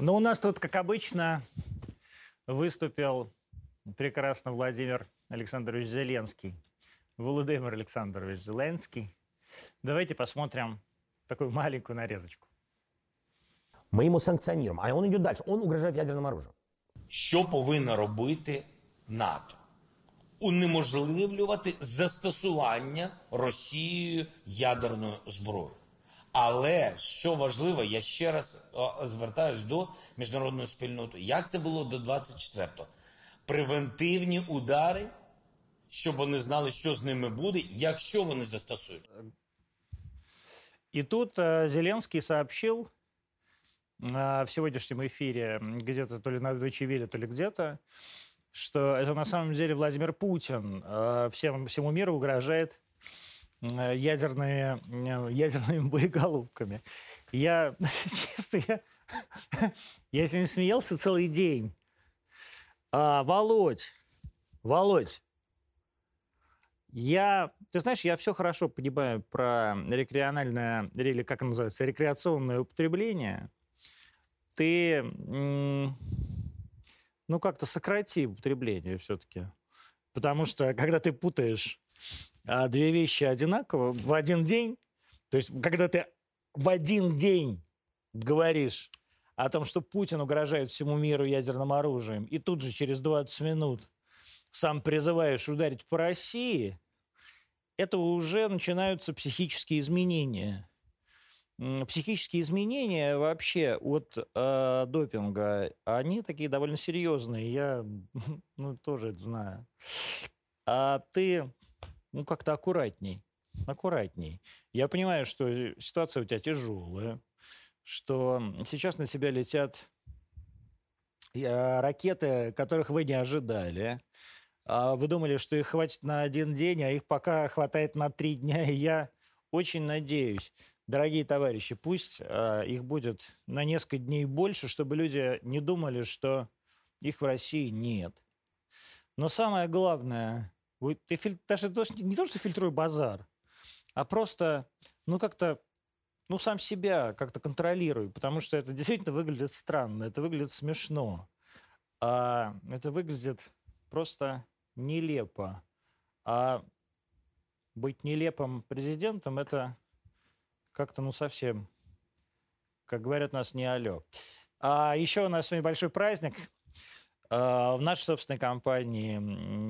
Но у нас тут, как обычно, выступил прекрасно Владимир Александрович Зеленский. Владимир Александрович Зеленский. Давайте посмотрим такую маленькую нарезочку. Мы ему санкционируем, а он идет дальше. Он угрожает ядерным оружием. Що повинна робити НАТО? Унеможливлювати застосування Росією ядерної зброї. Але що важливо, я ще раз о, звертаюсь до міжнародної спільноти. Як це було до 24-го? Превентивні удари, щоб вони знали, що з ними буде, якщо вони застосують. И тут э, Зеленский сообщил э, в сегодняшнем эфире, м, где-то то ли на Deutsche Welle, то ли где-то, что это на самом деле Владимир Путин э, всем, всему миру угрожает э, ядерными, э, ядерными боеголовками. Я, честно, я, я сегодня смеялся целый день. А, Володь, Володь, я, ты знаешь, я все хорошо понимаю про рекреациональное, или как называется, рекреационное употребление. Ты, ну, как-то сократи употребление все-таки. Потому что, когда ты путаешь две вещи одинаково в один день, то есть, когда ты в один день говоришь о том, что Путин угрожает всему миру ядерным оружием, и тут же через 20 минут сам призываешь ударить по России, это уже начинаются психические изменения. Психические изменения вообще от э, допинга, они такие довольно серьезные. Я ну, тоже это знаю. А ты, ну, как-то аккуратней. Аккуратней. Я понимаю, что ситуация у тебя тяжелая, что сейчас на тебя летят э, ракеты, которых вы не ожидали. А Вы думали, что их хватит на один день, а их пока хватает на три дня. И я очень надеюсь, дорогие товарищи, пусть а, их будет на несколько дней больше, чтобы люди не думали, что их в России нет. Но самое главное, ты филь- даже не то, что фильтруй базар, а просто, ну, как-то, ну, сам себя как-то контролируй, потому что это действительно выглядит странно, это выглядит смешно. А это выглядит просто нелепо. А быть нелепым президентом это как-то, ну, совсем, как говорят у нас, не алё. А еще у нас сегодня большой праздник. А, В нашей собственной компании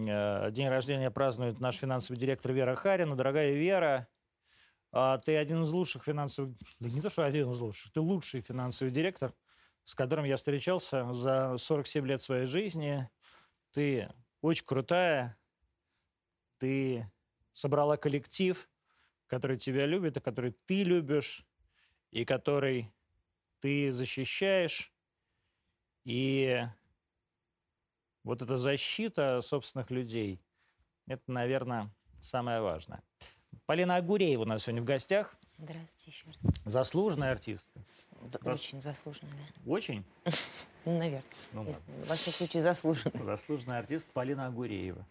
э, день рождения празднует наш финансовый директор Вера Харина. Дорогая Вера, а, ты один из лучших финансовых... Да не то, что один из лучших, ты лучший финансовый директор, с которым я встречался за 47 лет своей жизни. Ты очень крутая, ты собрала коллектив, который тебя любит, и который ты любишь, и который ты защищаешь. И вот эта защита собственных людей, это, наверное, самое важное. Полина Агуреева у нас сегодня в гостях. Здравствуйте еще раз. Заслуженная артистка. Да, Зас- Очень заслуженно, да. Очень? Наверное. Ну. Во всяком случае, заслуженно. Заслуженная артист Полина Агуреева.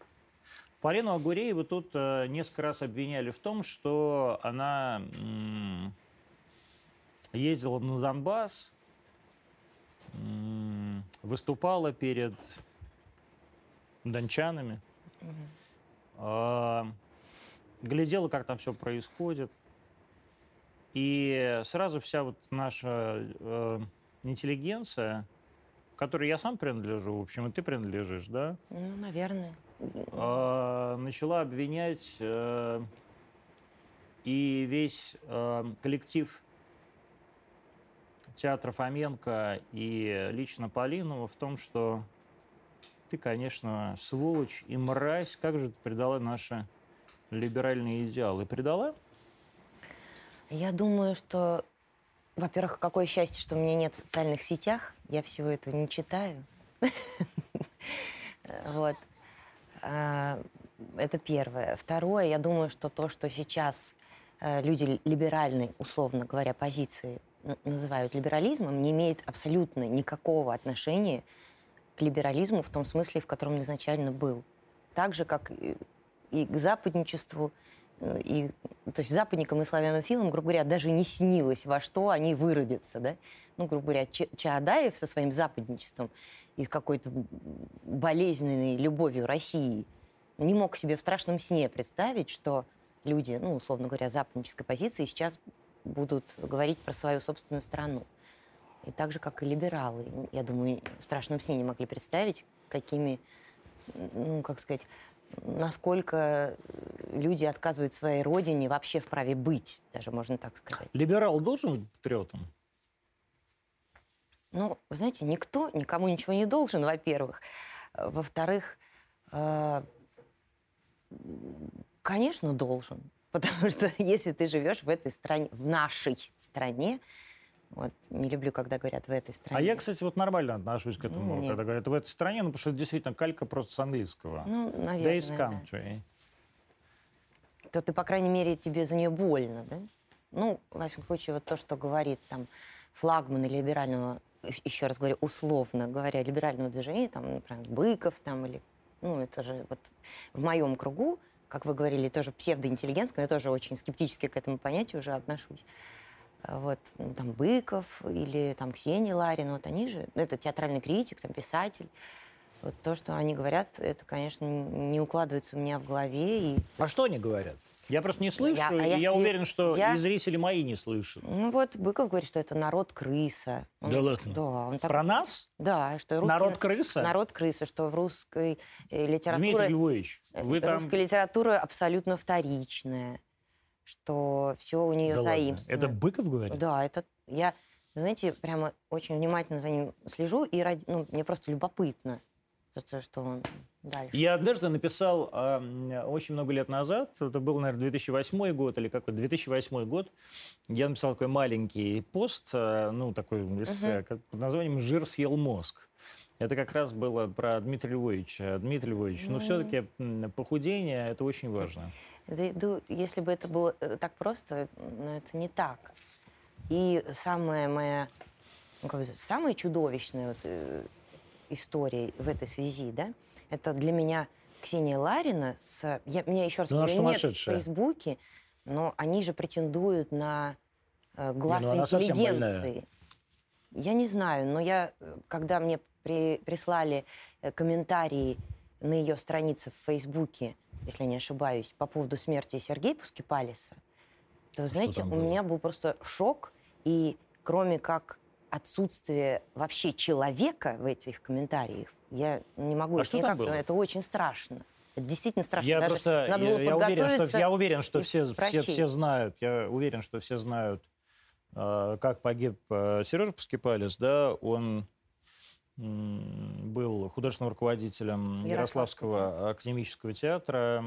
Полину Агурееву тут э, несколько раз обвиняли в том, что она м, ездила на Донбасс, м, выступала перед дончанами, а, глядела, как там все происходит. И сразу вся вот наша э, интеллигенция, которой я сам принадлежу, в общем, и ты принадлежишь, да, Ну, наверное. а, начала обвинять э, и весь э, коллектив театра Фоменко и лично Полину в том, что ты, конечно, сволочь и мразь, как же ты предала наши либеральные идеалы? Предала? Я думаю, что, во-первых, какое счастье, что меня нет в социальных сетях. Я всего этого не читаю. Вот. А, Это первое. Второе, я думаю, что то, что сейчас э, люди либеральной, условно говоря, позиции называют либерализмом, не имеет абсолютно никакого отношения либерализму в том смысле, в котором он изначально был. Так же, как и к западничеству, и, то есть западникам и славянофилам, грубо говоря, даже не снилось, во что они выродятся, да? Ну, грубо говоря, Чаадаев со своим западничеством и какой-то болезненной любовью России не мог себе в страшном сне представить, что люди, ну, условно говоря, западнической позиции сейчас будут говорить про свою собственную страну. И так же, как и либералы, я думаю, в страшном сне не могли представить, какими, ну, как сказать, насколько люди отказывают своей родине вообще в праве быть, даже можно так сказать. Либерал должен быть патриотом? Ну, вы знаете, никто никому ничего не должен, во-первых. Во-вторых, э, конечно, должен. Потому что если ты живешь в этой стране, в нашей стране, вот, не люблю, когда говорят в этой стране. А я, кстати, вот нормально отношусь к этому, нет. когда говорят в этой стране, ну, потому что это действительно калька просто с английского. Ну, This наверное, да. country. то ты, по крайней мере, тебе за нее больно, да? Ну, во всяком случае, вот то, что говорит там флагманы либерального, еще раз говорю, условно говоря, либерального движения, там, например, Быков там или, ну, это же вот в моем кругу, как вы говорили, тоже псевдоинтеллигентском, я тоже очень скептически к этому понятию уже отношусь. А Вот, ну, там, Быков или там Ксения Ларина, вот они же, это театральный критик, там, писатель. Вот то, что они говорят, это, конечно, не укладывается у меня в голове, и А что они говорят? Я просто не слышу, Я- а и я, уверен, что я- и зрители мои не слышат. Ну вот Быков говорит, что это народ крыса. Он- Да ладно? Да, он так... Про нас? Да, что русский... Народ крыса? Народ крыса, что в русской э, Дмитрий литературе... Львович, э, вы там... Русская литература абсолютно вторичная, что все у нее Да ладно. заимствовано. Это Быков говорит? Да, это... Я, знаете, прямо очень внимательно за ним слежу, и ради... ну, мне просто любопытно, то, что он дальше. Я однажды написал м, очень много лет назад, это был, наверное, 2008 год или какой 2008 год, я написал такой маленький пост, а, ну, такой эссе, как- под названием «Жир съел мозг». Это как раз было про Дмитрия Львовича. Дмитрий Львович, ну, Ну. все-таки похудение – это очень важно. Да, да, если бы это было э, так просто, но это не так. И самая моя, ну, как бы, самая чудовищная вот, э, история в этой связи, да, это для меня Ксения Ларина с... Я, меня еще раз Ну, она говорю, нет в. Фейсбуке, но они же претендуют на э, глаз ну совсем больная. интеллигенции. Я не знаю, но я, э, когда мне при- прислали э, комментарии на ее странице в Фейсбуке, если не ошибаюсь, по поводу смерти Сергея Пускипалиса, то, вы знаете, у было? меня был просто шок, и кроме как отсутствие вообще человека в этих комментариях, я не могу А что никак, там было? это очень страшно. Это действительно страшно. Я Даже просто надо я, было я уверен, что, я уверен, что все, все, все знают. Я уверен, что все знают, э, как погиб э, Сережа Паскипалис. Да, он был художественным руководителем Ярославского Ярославского академического театра.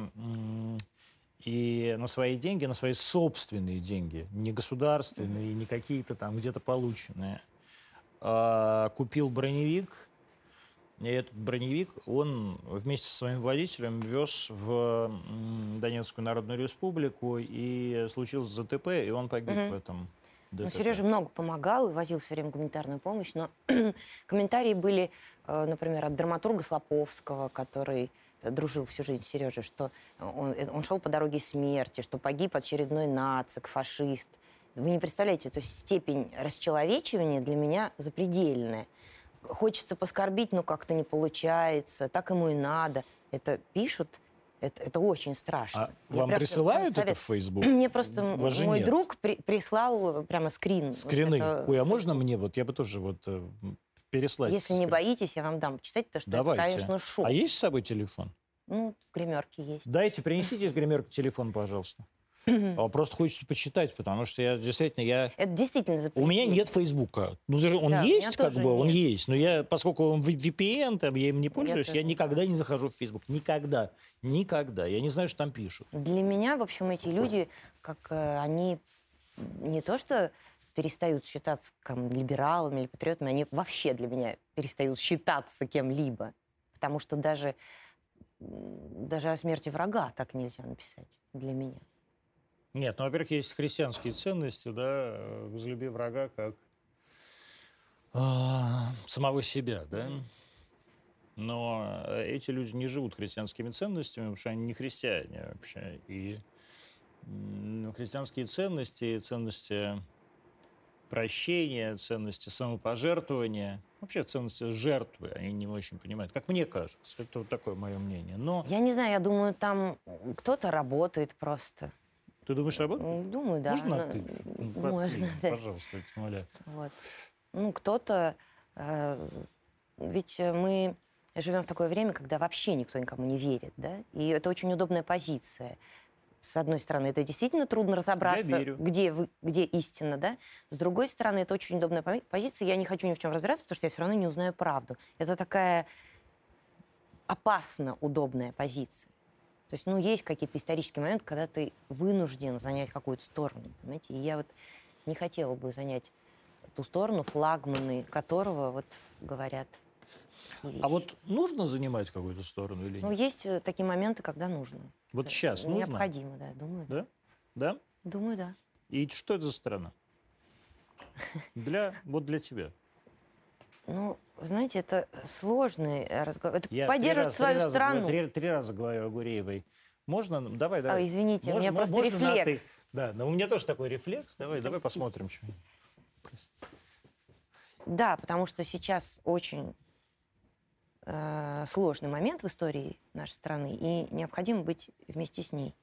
И на свои деньги, на свои собственные деньги, не государственные, не какие-то там где-то полученные, а, купил броневик, и этот броневик он вместе со своим водителем вез в Донецкую Народную Республику, и случилось ЗТП, и он погиб Мгм. в этом Ну, ДТП. Сережа много помогал и возил все время гуманитарную помощь, но комментарии были, э, например, от драматурга Слоповского, который э, дружил всю жизнь с Сережей, что он, э, он шел по дороге смерти, что погиб очередной нацик, фашист. Вы не представляете, то есть степень расчеловечивания для меня запредельная. Хочется поскорбить, но как-то не получается, так ему и надо. Это пишут, это, это очень страшно. А вам присылают это в Facebook? Мне просто вас мой нет. друг при- прислал прямо скрин. Вот Скрины. это- Ой, а можно мне вот, я бы тоже вот э, переслать. Если не боитесь, я вам дам почитать, потому что Давайте. это, конечно, шок. А есть с собой телефон? Ну, в гримерке есть. Дайте, принесите из гримерки телефон, пожалуйста. А Просто хочется почитать, потому что я действительно, я... Это действительно У запретили. меня нет Фейсбука. Ну, даже он Да, у есть, как бы, он нет. есть. Но я, поскольку он VPN, там, я им не пользуюсь, я, тоже. никогда не захожу в Facebook. Никогда. Никогда. Я не знаю, что там пишут. Для меня, в общем, эти люди, как э, они не то что перестают считаться там, либералами или патриотами, они вообще для меня перестают считаться кем-либо. Потому что даже, даже о смерти врага так нельзя написать для меня. Нет, ну, во-первых, есть христианские ценности, да, э, возлюби врага как а, самого себя, да. Но э, эти люди не живут христианскими ценностями, потому что они не христиане вообще. И христианские ценности, ценности прощения, ценности самопожертвования, вообще ценности жертвы, они не очень понимают, как мне кажется. Это вот такое мое мнение. Но Я не знаю, я думаю, там кто-то работает просто. Ты думаешь, работает? М, Думаю, да. Можно Ну, ты? Можно, да. Пожалуйста, я тебя. Вот. Ну, кто-то... э, ведь э, мы живем в такое время, когда вообще никто никому не верит, да? И это очень удобная позиция. С одной стороны, это действительно трудно разобраться, где, вы, где истина, да? С другой стороны, это очень удобная пози- позиция. Я не хочу ни в чем разбираться, потому что я все равно не узнаю правду. Это такая опасно удобная позиция. То есть, ну, есть какие-то исторические моменты, когда ты вынужден занять какую-то сторону, понимаете? И я вот не хотела бы занять ту сторону, флагманы которого вот говорят А вот нужно занимать какую-то сторону или Ну, нет? есть э, такие моменты, когда нужно. Вот Это сейчас нужно? Необходимо, да, думаю. Да? Да? Думаю, да. И что это за страна? Для, вот для тебя. Ну, знаете, это сложный э, разговор. Это Я поддерживать свою раза страну. Три, три раза говорю о Гуреевой. Можно? Давай, давай. Ой, извините, у Можно- меня мо- просто можно рефлекс. Да, но у меня тоже такой рефлекс. Давай, давай Простите. посмотрим. Что... Да, потому что сейчас очень э, сложный момент в истории нашей страны, и необходимо быть вместе с ней.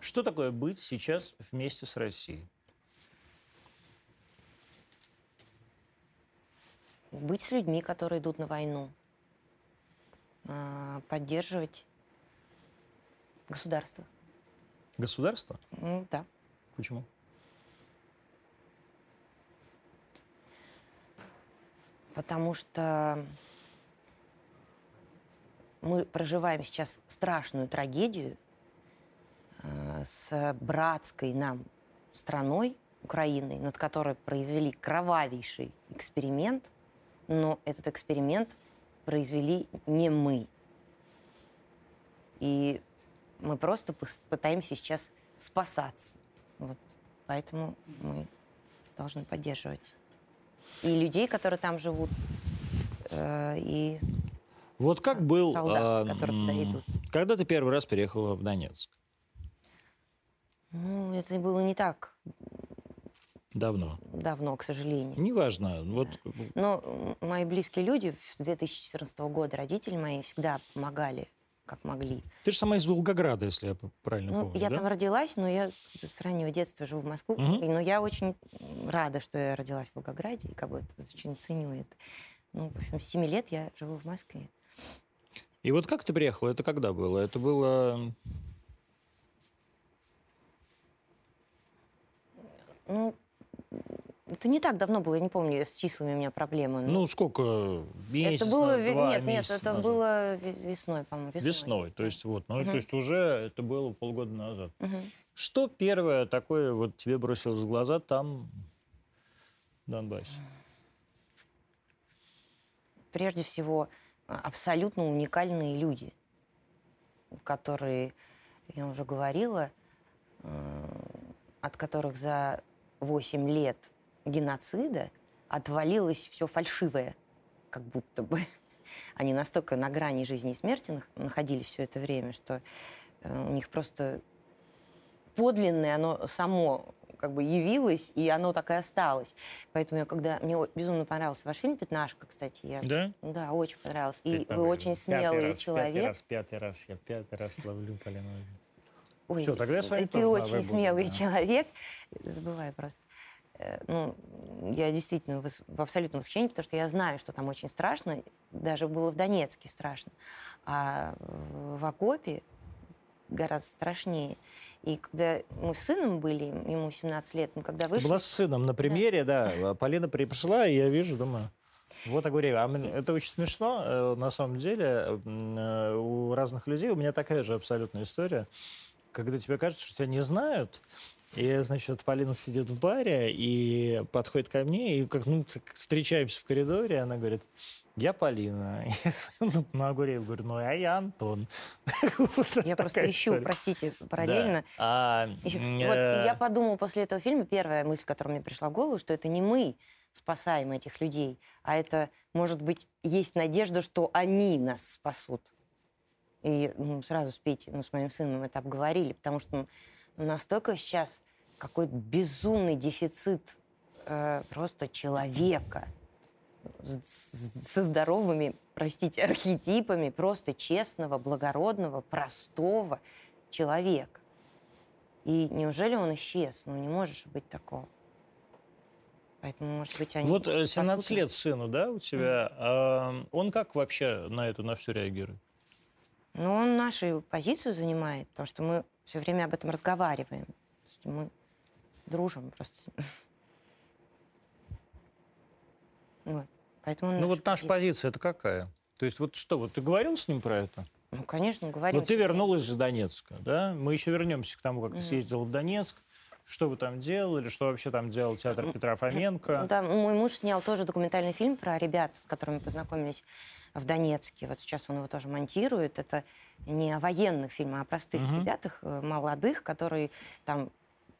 что такое быть сейчас вместе с Россией? Быть с людьми, которые идут на войну. Э, поддерживать государство. Государство? М, Да. Почему? Потому что мы проживаем сейчас страшную трагедию э, с братской нам страной, Украиной, над которой произвели кровавейший эксперимент, но этот эксперимент произвели не мы. И мы просто пытаемся сейчас спасаться. Вот. Поэтому мы должны поддерживать и людей, которые там живут, э, и Вот как был, солдат, а, которые туда идут. когда ты первый раз переехала в Донецк? ну, это было не так Давно. давно, к сожалению. Неважно. Вот Но мои близкие люди с 2014 года, родители мои, всегда помогали, как могли. ты же сама из Волгограда, если я правильно Ну, помню, я да? там родилась, но я с раннего детства живу в Москве. И- Но я очень рада, что я родилась в Волгограде, и как бы это очень ценю это. Ну, в общем, с 7 лет я живу в Москве. И вот как ты приехала? Это когда было? Это было... Ну, это не так давно было, я не помню, с числами у меня проблемы. но Ну, сколько? Месяц, это было... два Нет, нет, месяца это назад? было ве- весной, по-моему. Весной. Весной. То есть вот, ну, Мгм. то есть уже это было полгода назад. Мгм. Что первое такое вот тебе бросилось в глаза там, в Донбассе? прежде всего, а, абсолютно уникальные люди, которые, я уже говорила, э, от которых за 8 лет геноцида отвалилось все фальшивое, как будто бы. Они настолько на грани жизни и смерти нах- находились все это время, что э, у них просто подлинное, оно само как бы явилось, и оно так и осталось. Поэтому я когда... Мне безумно понравился ваш фильм «Пятнашка», кстати. Я, Да? да, очень понравился. И вы очень пятый смелый раз, человек. Пятый раз, пятый раз, я пятый раз ловлю Полину. Ой, Всё, тогда я с вами ты очень смелый да. человек. Забываю просто. Э, Ну, я действительно в абсолютном восхищении, потому что я знаю, что там очень страшно. Даже было в Донецке страшно. А в окопе гораздо страшнее. И когда мы с сыном были, ему 17 лет, мы когда Ты вышли... была с сыном на премьере, да. а Полина пришла, и я вижу, думаю, вот Агуреева. А это очень смешно, э, на самом деле. Э, У разных людей у меня такая же абсолютная история. Когда тебе кажется, что тебя не знают, и, значит, Полина сидит в баре и подходит ко мне, и как, ну, встречаемся в коридоре, и она говорит, я Полина. Я смотрю на Агуреева, говорю, ну, а я Антон. Я просто ищу, история. простите, Да. параллельно. А, Вот э, я подумала после этого фильма, первая мысль, которая мне пришла в голову, что это не мы спасаем этих людей, а это, может быть, есть надежда, что они нас спасут. И ну, сразу с Петей, ну, с моим сыном это обговорили, потому что настолько сейчас какой-то безумный дефицит э, просто человека с- со здоровыми, простите, архетипами просто честного, благородного, простого человека. И неужели он исчез? Ну, не может же быть такого. Поэтому, может быть, они... Вот э, 17 послушают. лет сыну, да, у тебя. А, он как вообще на это, на все реагирует? Ну, он нашу позицию занимает, потому что мы все время об этом разговариваем. Мы дружим просто. Вот. Поэтому Ну вот наша позиция это какая? То есть вот что, вот ты говорил с ним про это? Ну, конечно, говорим. Вот ты вернулась из Донецка, да? Мы еще вернемся к тому, как ты съездила в Донецк. Что вы там делали? Что вообще там делал театр Петра Ну Фоменко? Да, мой муж снял тоже документальный фильм про ребят, с которыми познакомились в Донецке. Вот сейчас он его тоже монтирует. Это не о военных фильмах, а о простых Мгм. ребятах, э, молодых, которые там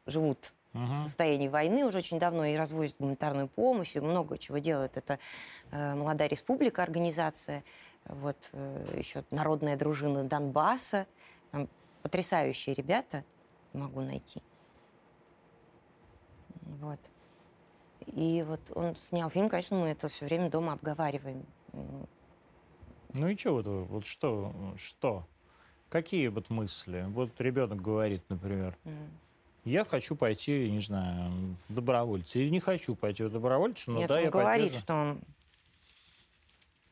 живут в Мгм. состоянии войны уже очень давно и развозят гуманитарную помощь, и много чего делают. Это э, «Молодая республика» организация, вот э, еще «Народная дружина Донбасса». Там потрясающие ребята, могу найти. Вот. И вот он снял фильм, конечно, мы это все время дома обговариваем. Ну и что вот, вы- вот что, что? Какие вот мысли? Вот ребенок говорит, например, м. я хочу пойти, не знаю, в добровольцы. Или не хочу пойти в добровольцы, но Нет, да, он я говорит, поддержу. что он,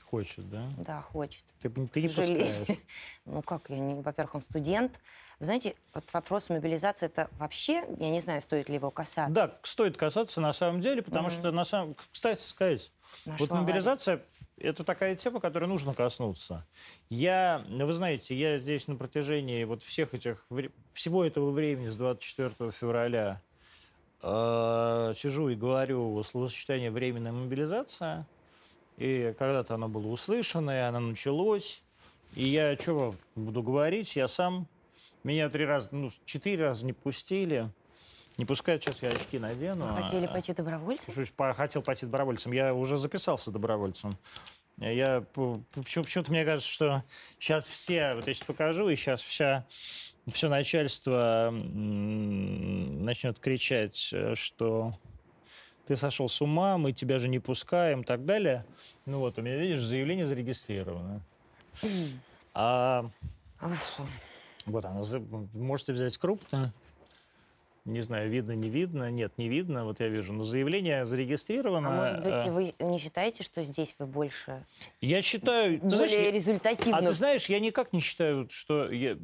Хочет, да? да, хочет. Ты, ты не пускаешь. Ну как, я не, во-первых, он студент. Знаете, вот вопрос мобилизации, это вообще, я не знаю, стоит ли его касаться. Да, стоит касаться на самом деле, потому Мгм. что, на самом, кстати сказать, Нашла вот мобилизация – это такая тема, которой нужно коснуться. Я, вы знаете, я здесь на протяжении вот всех этих, всего этого времени с 24 февраля э, сижу и говорю словосочетание «временная мобилизация», и когда-то оно было услышано, и оно началось. И я что буду говорить, я сам, меня три раза, ну, четыре раза не пустили. Не пускают, сейчас я очки надену. Вы хотели а- пойти добровольцем? Хотел пойти добровольцем. Я уже записался добровольцем. Я почему-то мне кажется, что сейчас все, вот я сейчас покажу, и сейчас вся все начальство начнет кричать, э, что ты сошел с ума, мы тебя же не пускаем и так далее. Ну вот, у меня, видишь, заявление зарегистрировано. А Уф. вот оно, можете взять крупно. Не знаю, видно, не видно. Нет, не видно. Вот я вижу. Но заявление зарегистрировано. А может быть, Э, вы не считаете, что здесь вы больше, Я считаю... Более знаешь, результативно а ты знаешь, я никак не считаю, что я,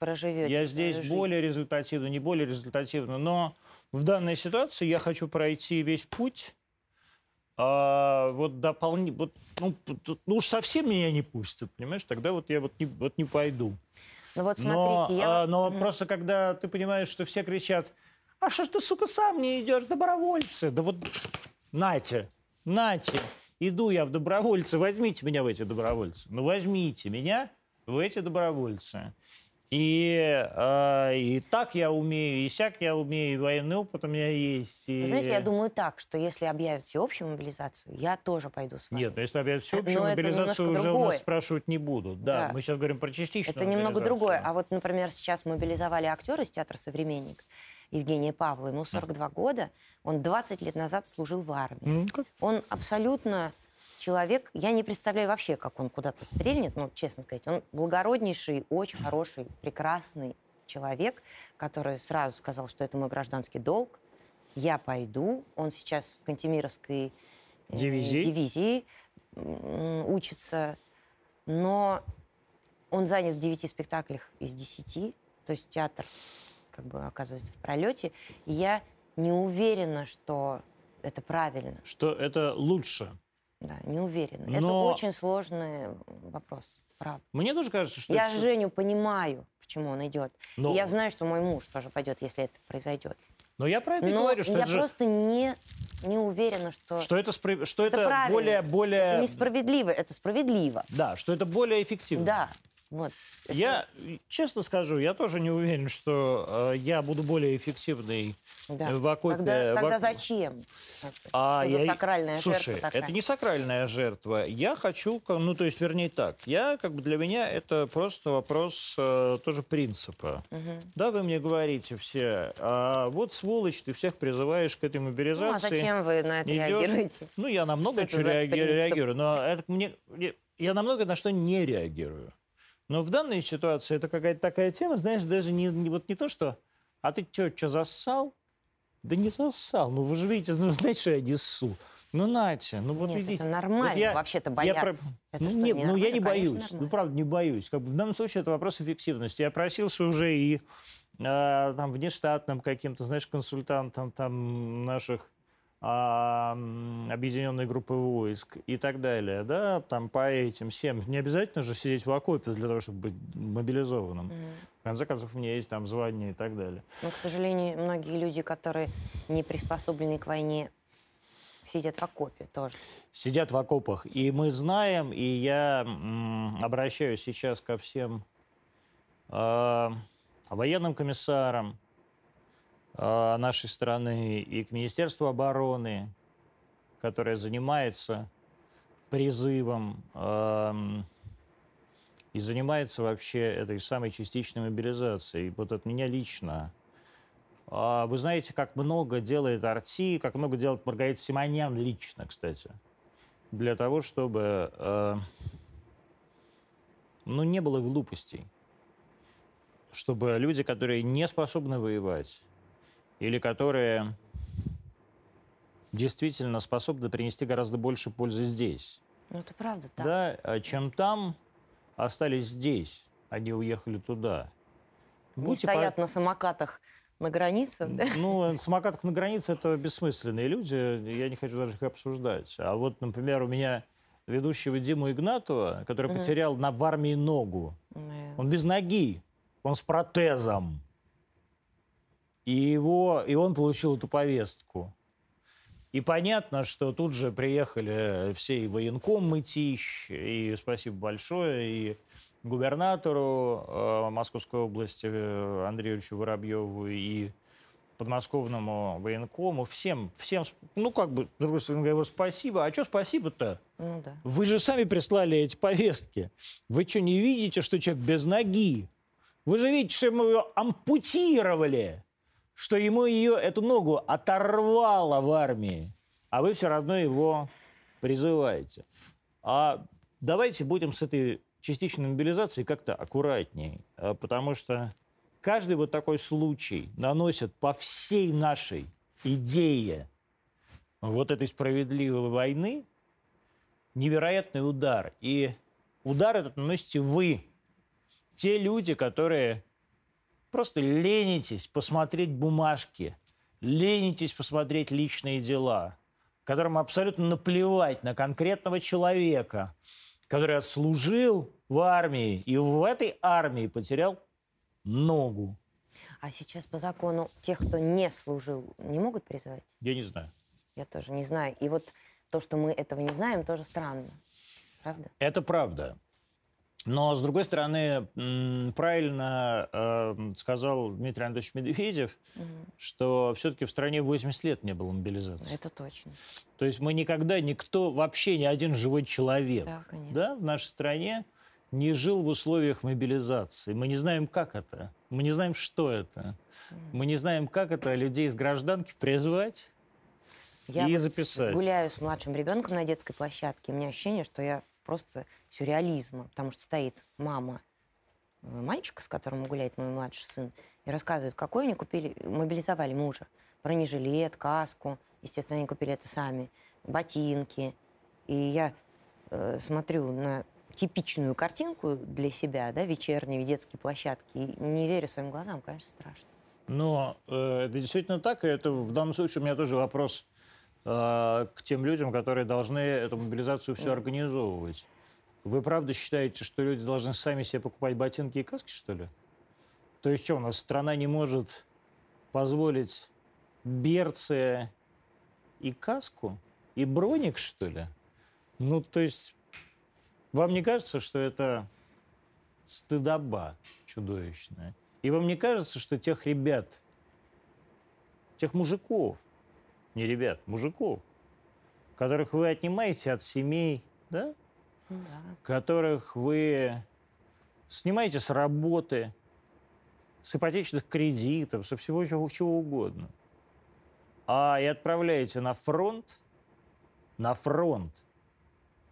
проживете я здесь жизнь? более результативно, не более результативно. Но в данной ситуации я хочу пройти весь путь. А, вот дополни... Вот, ну, ну уж совсем меня не пустят, понимаешь? Тогда вот я вот не, вот не пойду. Ну вот Но, смотрите, я... а, но Мгм. просто когда ты понимаешь, что все кричат, а что ж ты, сука, сам не идешь, добровольцы? Да вот, нате, нате, иду я в добровольцы, возьмите меня в эти добровольцы. Ну, возьмите меня в эти добровольцы. И, а, и так я умею, и сяк я умею, и военный опыт у меня есть. И... Знаете, я думаю так, что если объявят всеобщую мобилизацию, я тоже пойду с вами. Нет, ну если объявят всеобщую Но мобилизацию, уже у нас другое. спрашивать не будут. Да, Да. мы сейчас говорим про частичную Это немного другое. А вот, например, сейчас мобилизовали актера из театра «Современник» Евгения Павла. Ему 42 года. Он 20 лет назад служил в армии. Он абсолютно человек, я не представляю вообще, как он куда-то стрельнет, ну, честно сказать. Он благороднейший, очень хороший, прекрасный человек, который сразу сказал, что это мой гражданский долг. Я пойду. Он сейчас в Кантемировской э, Дивизии? дивизии учится, но он занят в девяти спектаклях из десяти, то есть театр как бы оказывается в пролете. И я не уверена, что это правильно. Что это лучше. Да, не уверена. Это Но- очень сложный вопрос, правда. Мне тоже кажется, что Я это- Женю понимаю, почему он идет. Но- И я знаю, что мой муж тоже пойдет, если это произойдет. Но я про это Но говорю, что я это же- просто не, не уверена, что, что это, спро- что это это правильно. более, более, это несправедливо, это справедливо. да, что это более эффективно. Да. Вот. Я, э, честно скажу, я тоже не уверен, что э, я буду более эффективный да. в окопе. Тогда, в тогда зачем? А Что за я- сакральная Слушай, жертва такая? это не сакральная жертва. Я хочу, ну, то есть, вернее так, я, как бы, для меня это просто вопрос э, тоже принципа. Мгм. Да, вы мне говорите все, а вот сволочь, ты всех призываешь к этой Ну, а мобилизации. зачем вы на это идёшь. реагируете? Ну, я на много чего реагирую, но это мне, я- я на много на что не реагирую. Но в данной ситуации это какая-то такая тема, знаешь, даже не, не- вот не то, что «а ты что, что, зассал?» Да не зассал. Ну, вы же видите, ну, знаете, что я несу. Ну, Нате, ну вот Нет, идите. это нормально Вот я- вообще-то я бояться. про- Это ну, что, не, ну, я не боюсь. Ну, нормально. правда, не боюсь. Как бы в данном случае это вопрос эффективности. Я просился уже и а, там внештатным каким-то, знаешь, консультантам там наших объединенной группы войск и так далее, да, там по этим всем. Не обязательно же сидеть в окопе для того, чтобы быть мобилизованным. Мгм. В конце концов, у меня есть там звание и так далее. Но, к сожалению, многие люди, которые не приспособлены к войне, сидят в окопе тоже. сидят в окопах. И мы знаем, и я м, обращаюсь сейчас ко всем э, военным комиссарам нашей страны и к Министерству обороны, которое занимается призывом эм, и занимается вообще этой самой частичной мобилизацией. Вот от меня лично. А Вы знаете, как много делает Арти, как много делает Маргарита Симонян лично, кстати, для того, чтобы э, ну, не было глупостей. Чтобы люди, которые не способны воевать, или которые действительно способны принести гораздо больше пользы здесь, Ну, это правда так. да, а чем там, остались здесь, они уехали туда. Не Будьте по- стоят на самокатах на границе, да? Ну, самокатах на границе это бессмысленные люди, я не хочу даже их обсуждать. А вот, например, у меня ведущего Диму Игнатова, который Мгм. потерял на, в армии ногу. Да. Он без ноги, он с протезом. И, его, и он получил эту повестку. И понятно, что тут же приехали все и военком Мытищ, и спасибо большое, и губернатору э, Московской области э, Андрею Ильичу Воробьеву, и подмосковному военкому, всем, всем, ну, как бы, с другой стороны, говорю, спасибо. А что спасибо-то? Ну да. Вы же сами прислали эти повестки. Вы что, не видите, что человек без ноги? Вы же видите, что ему ее ампутировали, что ему ее, эту ногу оторвало в армии, а вы все равно его призываете. А давайте будем с этой частичной мобилизацией как-то аккуратней, а, потому что каждый вот такой случай наносит по всей нашей идее вот этой справедливой войны невероятный удар. И удар этот наносите вы, те люди, которые просто ленитесь посмотреть бумажки, ленитесь посмотреть личные дела, которым абсолютно наплевать на конкретного человека, который отслужил в армии и в этой армии потерял ногу. А сейчас по закону тех, кто не служил, не могут призывать? Я не знаю. Я тоже не знаю. И вот то, что мы этого не знаем, тоже странно. Правда? Это правда. Но, с другой стороны, правильно э, сказал Дмитрий Анатольевич Медведев, Мгм. что все-таки в стране 80 лет не было мобилизации. Это точно. То есть мы никогда, никто, вообще ни один живой человек Да, конечно. да, в нашей стране не жил в условиях мобилизации. Мы не знаем, как это. Мы не знаем, что это. Мы не знаем, как это людей из гражданки призвать. Я и вот записать. гуляю с младшим ребенком на детской площадке. У меня ощущение, что я просто сюрреализма, потому что стоит мама э, мальчика, с которым гуляет мой младший сын, и рассказывает, какой они купили, мобилизовали мужа. Бронежилет, каску, естественно, они купили это сами, ботинки. И я э, смотрю на типичную картинку для себя, да, вечерние детские площадки, и не верю своим глазам, конечно, страшно. Но э, это действительно так, и это в данном случае у меня тоже вопрос э, к тем людям, которые должны эту мобилизацию все организовывать. Вы правда считаете, что люди должны сами себе покупать ботинки и каски, что ли? То есть что, у нас страна не может позволить берцы и каску? И броник, что ли? Ну, то есть, вам не кажется, что это стыдоба чудовищная. И вам не кажется, что тех ребят, тех мужиков, не ребят, мужиков, которых вы отнимаете от семей, да? Да. которых вы снимаете с работы, с ипотечных кредитов, со всего чего, чего угодно, а и отправляете на фронт, на фронт.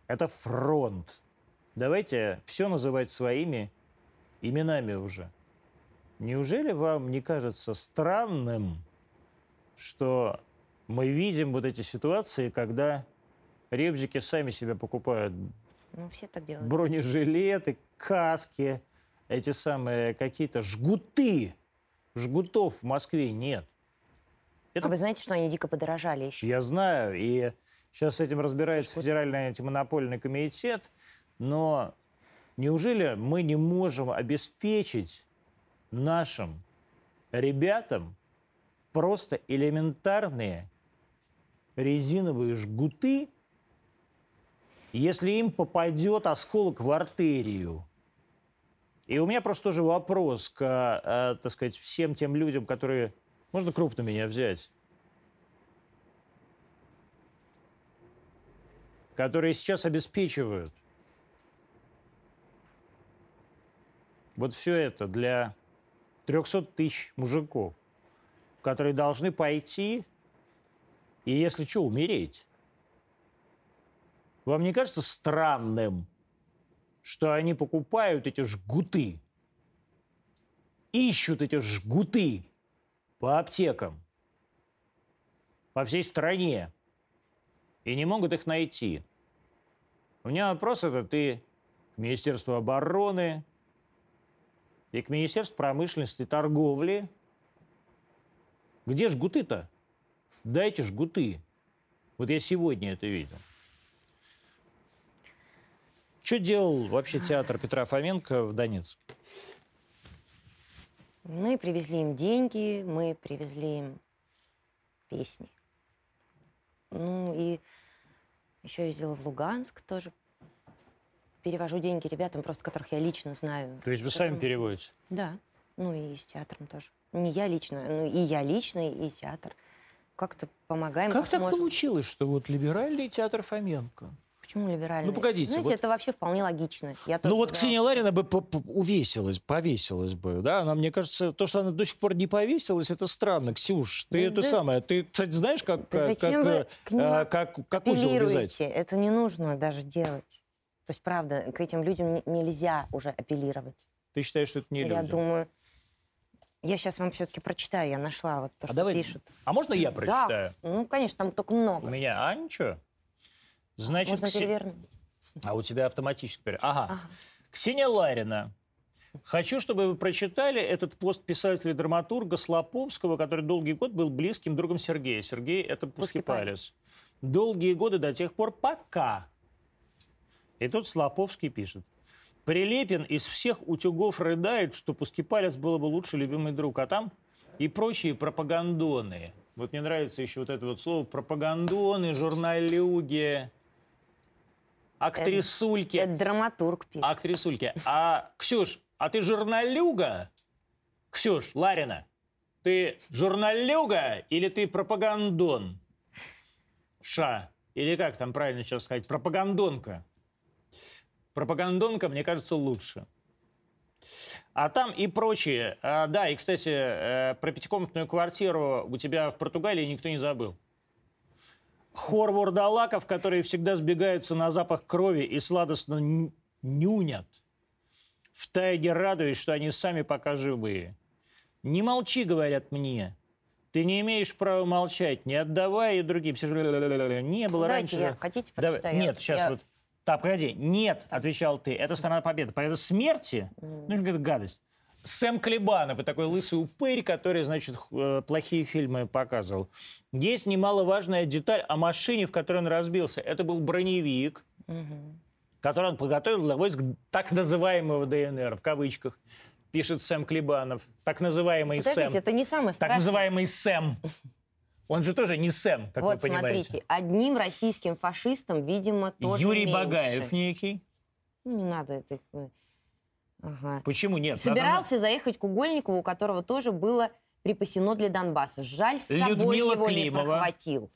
Это фронт. Давайте все называть своими именами уже. Неужели вам не кажется странным, что мы видим вот эти ситуации, когда ребзики сами себя покупают Ну, все так делают. бронежилеты, каски, эти самые какие-то жгуты. Жгутов в Москве нет. Это А вы знаете, что они дико подорожали еще? я знаю, и сейчас с этим разбирается Федеральный антимонопольный комитет, но неужели мы не можем обеспечить нашим ребятам просто элементарные резиновые жгуты, если им попадет осколок в артерию? И у меня просто тоже вопрос к, э, так сказать, всем тем людям, которые... Можно крупно меня взять? которые сейчас обеспечивают вот все это для 300 тысяч мужиков, которые должны пойти и, если что, умереть. Вам не кажется странным, что они покупают эти жгуты, ищут эти жгуты по аптекам, по всей стране, и не могут их найти. У меня вопрос этот и к Министерству обороны, и к Министерству промышленности и торговли. Где жгуты-то? Дайте жгуты. Вот я сегодня это видел. Что делал вообще театр Петра Фоменко в Донецке? Мы привезли им деньги, мы привезли им песни. Ну и еще ездила в Луганск тоже. Перевожу деньги ребятам, просто которых я лично знаю. То есть вы сами Поэтому- переводите? Да. Ну и с театром тоже. Не я лично, ну и я лично, и театр. Как-то помогаем, Как так можем. получилось, что вот либеральный театр Фоменко? Почему либеральный? Ну, погодите, Знаете, вот- это вообще вполне логично. Я Ну вот знала, Ксения Ларина бы увесилась, повесилась бы, да? Она, мне кажется, то, что она до сих пор не повесилась, это странно. Ксюш, ты Да это да- самое, ты, кстати, знаешь, как, Да как, зачем как, вы э, а, как, как узел вязать? Это не нужно даже делать. То есть, правда, к этим людям нельзя уже апеллировать. Ты считаешь, что это не я люди? думаю... Я сейчас вам все-таки прочитаю. Я нашла вот то, а что давай, пишут. а можно я прочитаю? Да. Ну, конечно, там только У много. меня, а ничего. Значит, Можно перевернуть. А у тебя автоматически. пере- Ага. Ага. Ксения Ларина. Хочу, чтобы вы прочитали этот пост писателя-драматурга Слоповского, который долгий год был близким другом Сергея. Сергей – это Пускипалис. Долгие годы до тех пор, пока. И тут Слоповский пишет. Прилепин из всех утюгов рыдает, что Пускипалец было бы лучше любимый друг, а там и прочие пропагандоны. Вот мне нравится еще вот это вот слово пропагандоны, журналюги, актрисульки. Это драматург пишет. Актрисульки. А, Ксюш, а ты журналюга? Ксюш, Ларина, ты журналюга или ты пропагандон? Ша. Или как там правильно сейчас сказать? Пропагандонка. Пропагандонка, мне кажется, лучше. А там и прочие. А, да, и, кстати, э, про пятикомнатную квартиру у тебя в Португалии никто не забыл. Хор вурдалаков, которые всегда сбегаются на запах крови и сладостно нюнят. В тайге радуясь, что они сами пока живые. «Не молчи», — говорят мне. «Ты не имеешь права молчать, не отдавай и другим». Не было Давайте раньше. я- хотите, Давай. Нет, сейчас я- вот. Так, погоди. Нет, отвечал ты. Это страна победы. Победа смерти? Ну, какая-то гадость. Сэм Клебанов, и такой лысый упырь, который, значит, э, плохие фильмы показывал. Есть немаловажная деталь о машине, в которой он разбился. Это был броневик, который он подготовил для войск так называемого ДНР, в кавычках, пишет Сэм Клебанов. Так называемый Подождите, Сэм. это не самое Так страшное. называемый Сэм. Он же тоже не Сэм, как вот, вы понимаете. смотрите, одним российским фашистам, видимо, тоже Юрий меньше. Багаев некий. Ну, не надо это... Ага. Почему нет? Надо- Собирался заехать к Угольникову, у которого тоже было припасено для Донбасса. Жаль, с собой Людмила его не Климова. прохватил.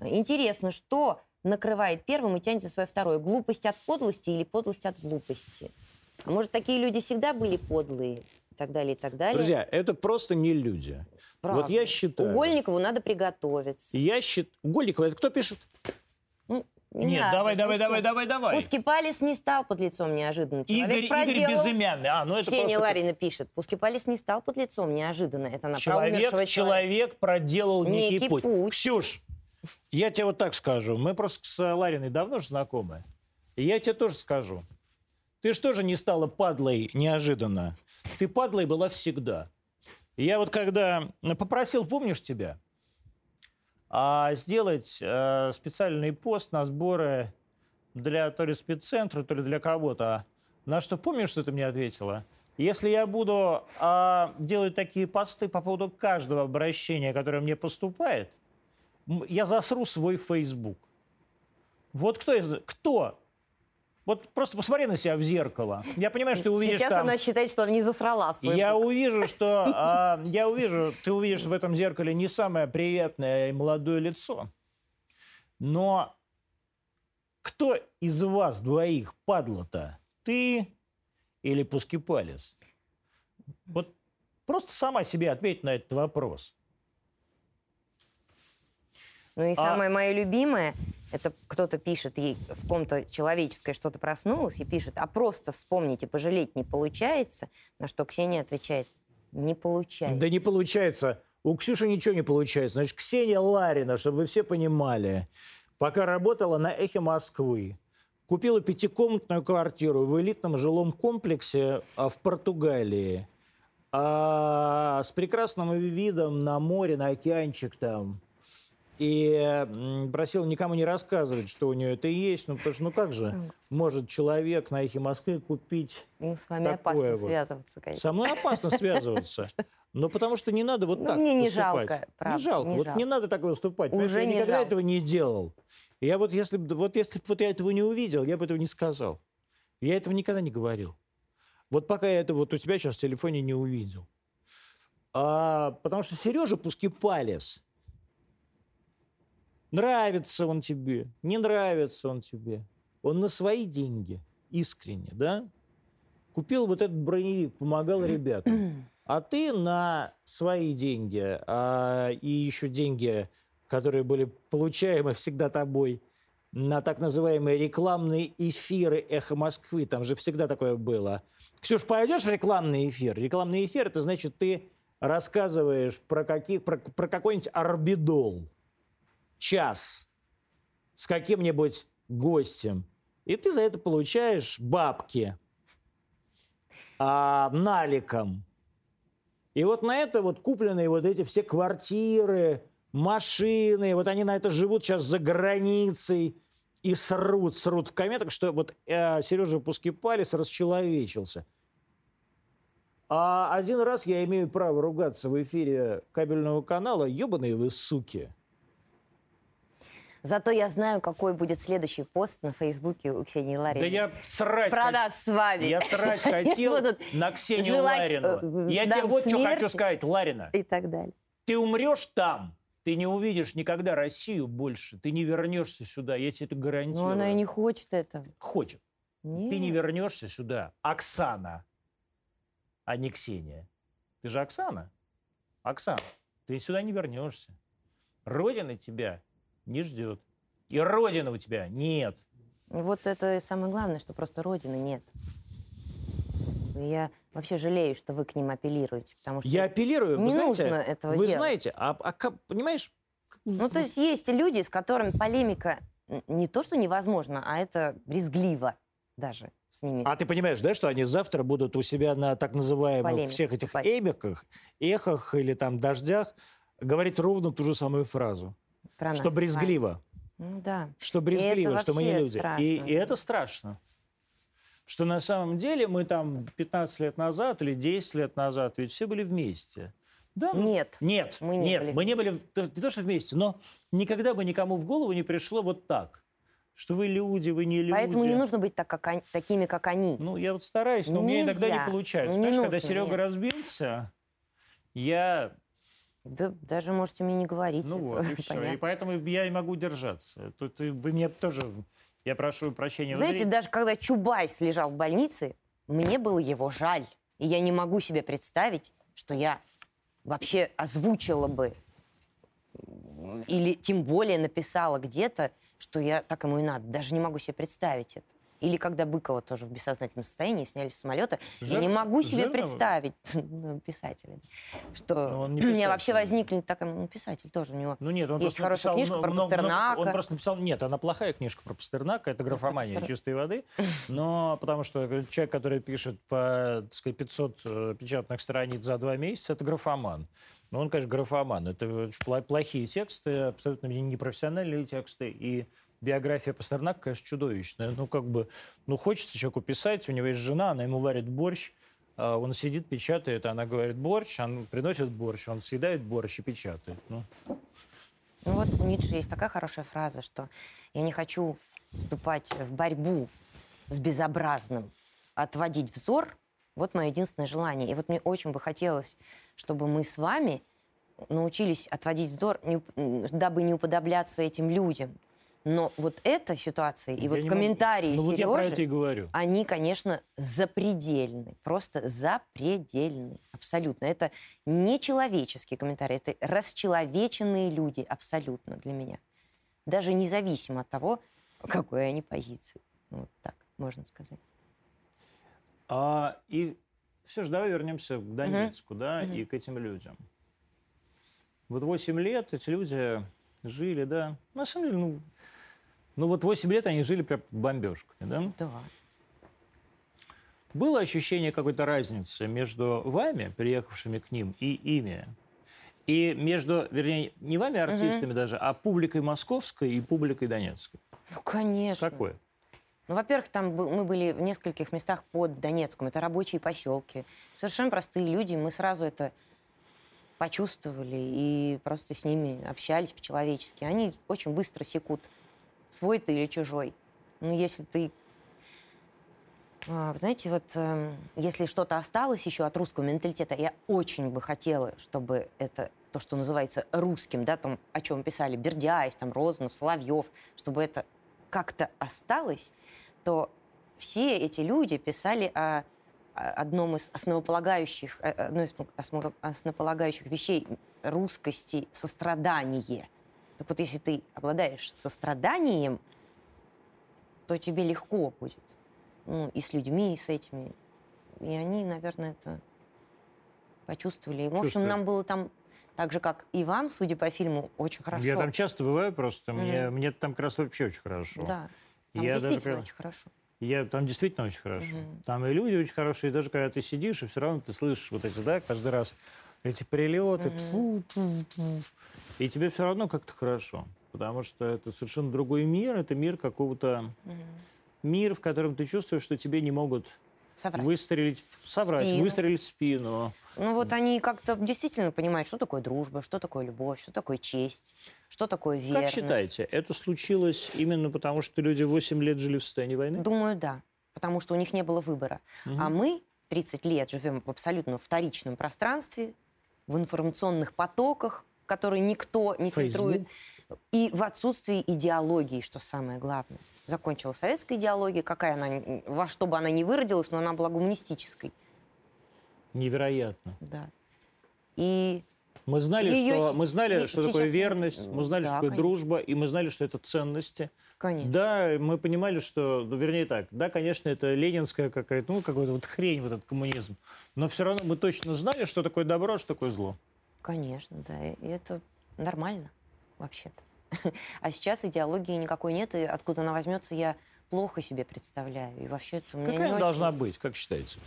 Интересно, что накрывает первым и тянет за свое второе? Глупость от подлости или подлость от глупости? А может, такие люди всегда были подлые? И так далее, и так далее. Друзья, это просто не люди. Правда. Вот я считаю... Угольникову надо приготовиться. Я считаю... Угольникова, это кто пишет? Не Нет, надо, давай, давай, давай, давай, давай. Палец не стал под лицом неожиданно. Человек Игорь, Игорь проделал. Безымянный. А, ну это Ксения просто... Ларина пишет. Палец не стал под лицом неожиданно. Это она про Человек, умершего человека. человек проделал некий, Некий путь. путь. Ксюш, я тебе вот так скажу. Мы просто с Лариной давно же знакомы. И я тебе тоже скажу. Ты же тоже не стала падлой неожиданно. Ты падлой была всегда. Я вот когда попросил, помнишь тебя, а, сделать э, специальный пост на сборы для то ли спеццентра, то ли для кого-то. На что помнишь, что ты мне ответила? Если я буду а, делать такие посты по поводу каждого обращения, которое мне поступает, я засру свой Facebook. Вот кто из... Кто? Вот просто посмотри на себя в зеркало. Я понимаю, что ты увидишь Сейчас там... она считает, что она не засрала свой Я путь. увижу, что а, я увижу, ты увидишь в этом зеркале не самое приятное и молодое лицо. Но кто из вас двоих падла-то? Ты или Пускипалис? Вот просто сама себе ответь на этот вопрос. Ну и А- самое мое любимое, это кто-то пишет, ей в ком-то человеческое что-то проснулось, и пишет, а просто вспомните, пожалеть не получается, на что Ксения отвечает, не получается. Да не получается. У Ксюши ничего не получается. Значит, Ксения Ларина, чтобы вы все понимали, пока работала на «Эхе Москвы», купила пятикомнатную квартиру в элитном жилом комплексе а, в Португалии а, с прекрасным видом на море, на океанчик там. И м, просила никому не рассказывать, что у нее это есть. Ну, потому что, ну как же может человек на «Эхе Москвы» купить Ну, с вами Такое опасно вот. связываться, конечно. со мной опасно связываться. Но потому что не надо вот Ну, так мне не поступать. жалко, правда, не жалко. не вот жалко. не надо так выступать. Уже Понимаешь, я не никогда жалко. этого не делал. Я вот если, б- вот если бы вот я этого не увидел, я бы этого не сказал. Я этого никогда не говорил. Вот пока я это вот у тебя сейчас в телефоне не увидел. А, потому что Сережа Пускипалес, нравится он тебе, не нравится он тебе. Он на свои деньги, искренне, да? Купил вот этот броневик, помогал ребятам. А ты на свои деньги а, и еще деньги, которые были получаемы всегда тобой, на так называемые рекламные эфиры «Эхо Москвы». Там же всегда такое было. Ксюш, пойдешь в рекламный эфир? Рекламный эфир – это значит, ты рассказываешь про, каких, про, про какой-нибудь орбидол. Час с каким-нибудь гостем. И ты за это получаешь бабки а, наликом. И вот на это вот купленные вот эти все квартиры, машины, вот они на это живут сейчас за границей и срут, срут в кометах, что вот э, Сережа Пускипалис расчеловечился. А один раз я имею право ругаться в эфире кабельного канала, ебаные вы суки. Зато я знаю, какой будет следующий пост на Фейсбуке у Ксении Да Лариной. я срать Про нас с вами. Я срать хотел на Ксению Ларину. э, Я тебе вот что хочу сказать, Ларина. И так далее. Ты умрешь там, ты не увидишь никогда Россию больше, ты не вернешься сюда, я тебе это гарантирую. Но она и не хочет этого. Хочет. Нет. Ты не вернешься сюда. Оксана, а не Ксения. Ты же Оксана. Оксана, ты сюда не вернешься. Родина тебя не ждет. И Родины у тебя нет. Вот это самое главное, что просто Родины нет. Я вообще жалею, что вы к ним апеллируете, потому что... Я апеллирую, вы не знаете, нужно этого вы делать. знаете, а, а понимаешь, Ну, то есть есть люди, с которыми полемика не то, что невозможно, а это брезгливо даже с ними. А ты понимаешь, да, что они завтра будут у себя на так называемых Полемику всех этих вступать. эбиках, эхах или там дождях говорить ровно ту же самую фразу. Про что брезгливо. Ну да. Что брезгливо, что мы не люди. страшно, и, и это страшно. Что на самом деле мы там 15 лет назад или 10 лет назад ведь все были вместе. Да, ну, Нет. Нет, Мы не нет, были мы не были не то, что вместе, но никогда бы никому в голову не пришло вот так. что вы люди, вы не люди. Поэтому не нужно быть так, как они, такими, как они. Ну, я вот стараюсь, но мне иногда Нельзя. не получается. Ну, не Знаешь, когда нужно, Серега нет. разбился, я... Да, даже можете мне не говорить. Ну вот, и все. И поэтому я и могу держаться. Тут вы мне тоже... Я прошу прощения. Знаете, зрителей. даже когда Чубайс лежал в больнице, мне было его жаль. И я не могу себе представить, что я вообще озвучила бы или тем более написала где-то, что я так ему и надо. Даже не могу себе представить это. Или когда Быкова тоже в бессознательном состоянии сняли с самолета, я Жир- не могу себе жирного? представить, ну, писателя, что у меня вообще возникнет такая, ну, писатель тоже у него. Ну нет, он Есть хорошая написал книжка мно- про много- много- Пастернака. Он просто написал, нет, она плохая книжка про Пастернака, это графомания чистой воды, но потому что человек, который пишет по, так сказать, 500 э, печатных страниц за два месяца, это графоман. Ну, он, конечно, графоман. Это плохие тексты, абсолютно не- непрофессиональные тексты, и биография Пастернака, конечно, чудовищная. Ну, как бы, ну, хочется человеку писать, у него есть жена, она ему варит борщ, а он сидит, печатает, она говорит борщ, он приносит борщ, он съедает борщ и печатает. Ну, Ну вот у Ницше есть такая хорошая фраза, что я не хочу вступать в борьбу с безобразным, отводить взор. Вот мое единственное желание. И вот мне очень бы хотелось, чтобы мы с вами научились отводить взор, дабы не уподобляться этим людям. Но вот эта ситуация и Я вот не могу- комментарии Ну, вот я про Сережи, это и говорю. они, конечно, запредельны. Просто запредельны. Абсолютно. Это не человеческие комментарии, это расчеловеченные люди абсолютно для меня. Даже независимо от того, какой они позиции. Вот так можно сказать. А, и все же давай вернемся к Донецку, да, Мгм. и к этим людям. Вот 8 лет эти люди жили, да. На самом деле, ну, ну вот 8 лет они жили прям под бомбежками, да. Да. Было ощущение какой-то разницы между вами, приехавшими к ним, и ими? И между, вернее, не вами, артистами даже, а публикой московской и публикой донецкой? Ну, конечно. Какое? Ну, во-первых, там был- мы были в нескольких местах под Донецком. Это рабочие поселки. Совершенно простые люди. Мы сразу это почувствовали и просто с ними общались по-человечески. Они очень быстро секут, свой ты или чужой. Ну, если ты... А, знаете, вот эм, если что-то осталось еще от русского менталитета, я очень бы хотела, чтобы это то, что называется русским, да, там, о чем писали Бердяев, там, Розанов, Соловьев, чтобы это как-то осталось, то все эти люди писали о, одном из основополагающих, э, одной из основополагающих вещей русскости – сострадание. Так вот, если ты обладаешь состраданием, то тебе легко будет. Ну, и с людьми, и с этими. И они, наверное, это почувствовали. И, в общем, Чувствуют. нам было там, так же, как и вам, судя по фильму, очень хорошо. Я там часто бываю просто, мне, Мгм. мне там как раз вообще очень хорошо. Да, там Я даже действительно прям- очень хорошо. Я, там действительно очень хорошо. Мгм. Там и люди очень хорошие, и даже когда ты сидишь, и все равно ты слышишь вот эти, да, каждый раз эти прилеты, тьфу-тьфу-тьфу. И тебе все равно как-то хорошо, потому что это совершенно другой мир, это мир какого-то, Мгм. мир, в котором ты чувствуешь, что тебе не могут Соврать. выстрелить, соврать, спину. выстрелить в спину. Ну вот они как-то действительно понимают, что такое дружба, что такое любовь, что такое честь, что такое верность. Как считаете, это случилось именно потому, что люди 8 лет жили в состоянии войны? Думаю, да. Потому что у них не было выбора. Мгм. А мы 30 лет живем в абсолютно вторичном пространстве, в информационных потоках, которые никто не фильтрует. Facebook. И в отсутствии идеологии, что самое главное. Закончила советская идеология, какая она, во что бы она ни выродилась, но она была гуманистической. Невероятно. Да. И Мы знали, Её что, мы знали, и что такое сейчас- верность, мы знали, Да, что такое конечно. дружба, и мы знали, что это ценности. Конечно. Да, мы понимали, что, ну, вернее так, да, конечно, это ленинская какая-то, ну, какая-то вот хрень, вот этот коммунизм. Но все равно мы точно знали, что такое добро, что такое зло. Конечно, да. И это нормально, вообще-то. А сейчас идеологии никакой нет, и откуда она возьмется, я плохо себе представляю. И вообще это у меня Какая она должна очень- быть, как считаете?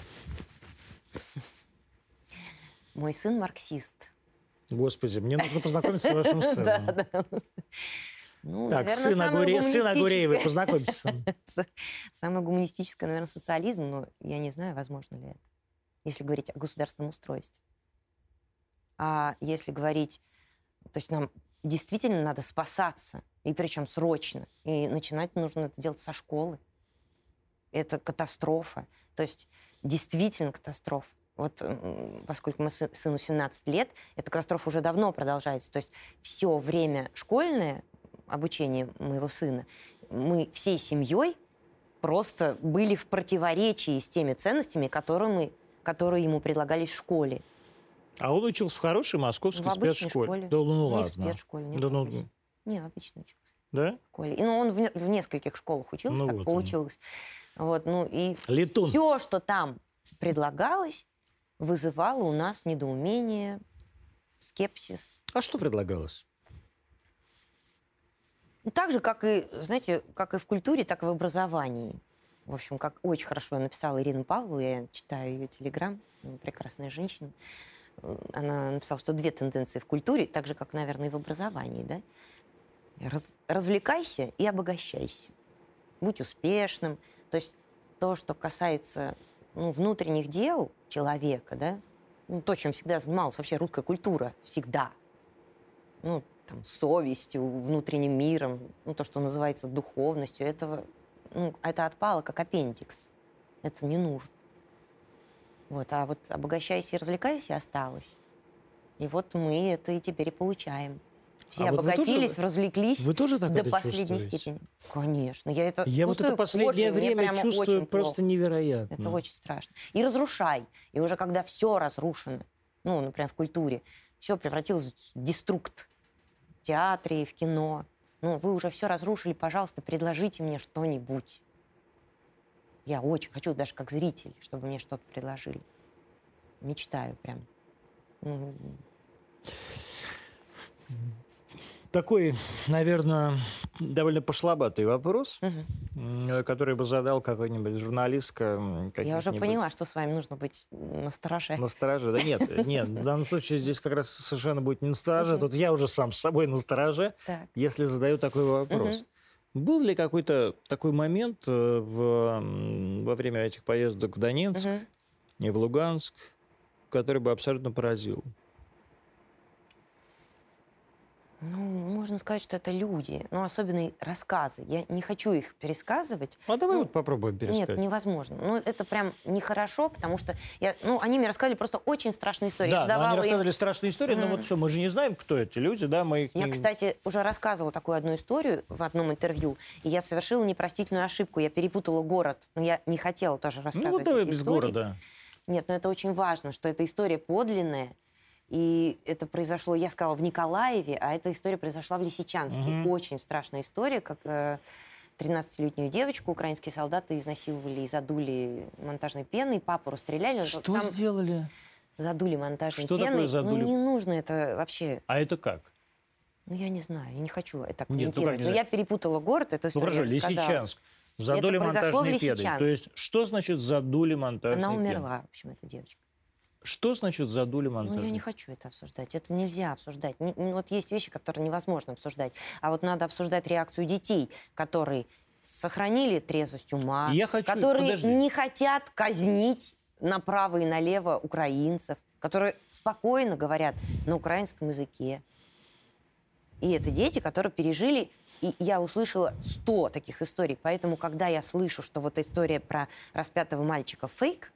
Мой сын марксист. Господи, мне нужно познакомиться с вашим сыном. Да, да. Ну, Так, наверное, сын, Агуре... сын Агуреевой, познакомьтесь. Самое гуманистическое, наверное, социализм, но я не знаю, возможно ли это, если говорить о государственном устройстве. А если говорить, то есть нам действительно надо спасаться И причем срочно. И начинать нужно это делать со школы. Это катастрофа. То есть действительно катастрофа. Вот поскольку мы сыну 17 лет, эта катастрофа уже давно продолжается. То есть все время школьное обучение моего сына мы всей семьей просто были в противоречии с теми ценностями, которые, мы, которые ему предлагались в школе. А он учился в хорошей московской в спецшколе? Школе. Да ну не ладно. в спецшколе, нет. Да ну, не, обычно учился. Да? В школе. И, ну, он в, не- в нескольких школах учился, Ну так вот он. получилось. Вот, ну, и Летун. все, что там предлагалось, вызывало у нас недоумение, скепсис. А что предлагалось? Ну, Так же, как и, знаете, как и в культуре, так и в образовании. В общем, как очень хорошо написала Ирина Павлова, я читаю ее телеграм, прекрасная женщина. Она написала, что две тенденции в культуре, так же, как, наверное, и в образовании, да? Раз- развлекайся и обогащайся. Будь успешным. То есть то, что касается ну, внутренних дел человека, да, ну, то, чем всегда занималась вообще русская культура, всегда. Ну, там, совестью, внутренним миром, ну, то, что называется духовностью, этого, ну, это отпало как аппендикс. Это не нужно. Вот, а вот обогащайся и развлекайся осталось. И вот мы это и теперь и получаем. Все А вот вы тоже- обогатились, развлеклись Вы тоже так до это последней чувствуете? степени. Конечно. Я это Я вот это последнее кожей, время чувствую просто плохо. невероятно. Это очень страшно. И разрушай. И уже когда все разрушено, ну, например, в культуре, все превратилось в деструкт в театре и в кино. Ну, вы уже все разрушили, пожалуйста, предложите мне что-нибудь. Я очень хочу, даже как зритель, чтобы мне что-то предложили. Мечтаю прям. Ну, Такой, наверное, довольно пошловатый вопрос, м, который бы задал какой-нибудь журналистка. Я уже поняла, что с вами нужно быть на стороже. На стороже. Да нет, нет, в данном случае здесь как раз совершенно будет не на стороже. Мгм. Тут я уже сам с собой на стороже, Так. если задаю такой вопрос. Был ли какой-то такой момент э, в, во время этих поездок в Донецк Мгм. и в Луганск, который бы абсолютно поразил? Ну, можно сказать, что это люди, ну, особенно рассказы. Я не хочу их пересказывать. А давай Ну, вот попробуем пересказать. Нет, невозможно. Ну, это прям нехорошо, потому что я, ну, они мне рассказали просто очень страшные истории. Да, но они давала им- рассказывали страшные истории, но Мгм. вот все, мы же не знаем, кто эти люди, да, мы их Я, не... кстати, уже рассказывала такую одну историю в одном интервью, и я совершила непростительную ошибку. Я перепутала город, но я не хотела тоже Ну рассказывать вот давай без истории. города. Нет, но это очень важно, что эта история подлинная, и это произошло, я сказала, в Николаеве, а эта история произошла в Лисичанске. Мгм. Очень страшная история, как э, 13-летнюю девочку украинские солдаты изнасиловали и задули монтажной пеной, папу расстреляли. Что Там сделали? задули монтажной Что такое пеной. задули? Ну, не нужно это вообще... А это как? Ну, я не знаю, я не хочу это Нет, ну как не Но я перепутала город, эту Ну хорошо. Лисичанск. Задули в монтажной. Лисичанске. То есть, что значит задули монтажной Она педой? умерла, в общем, эта девочка. Что значит задули Ну, монтажной я не хочу это обсуждать. Это нельзя обсуждать. Не- ну, вот есть вещи, которые невозможно обсуждать. А вот надо обсуждать реакцию детей, которые сохранили трезвость ума, Я хочу- которые подожди. не хотят казнить направо и налево украинцев, которые спокойно говорят на украинском языке. И это дети, которые пережили, и я услышала 100 таких историй. Поэтому, когда я слышу, что вот история про распятого мальчика фейк,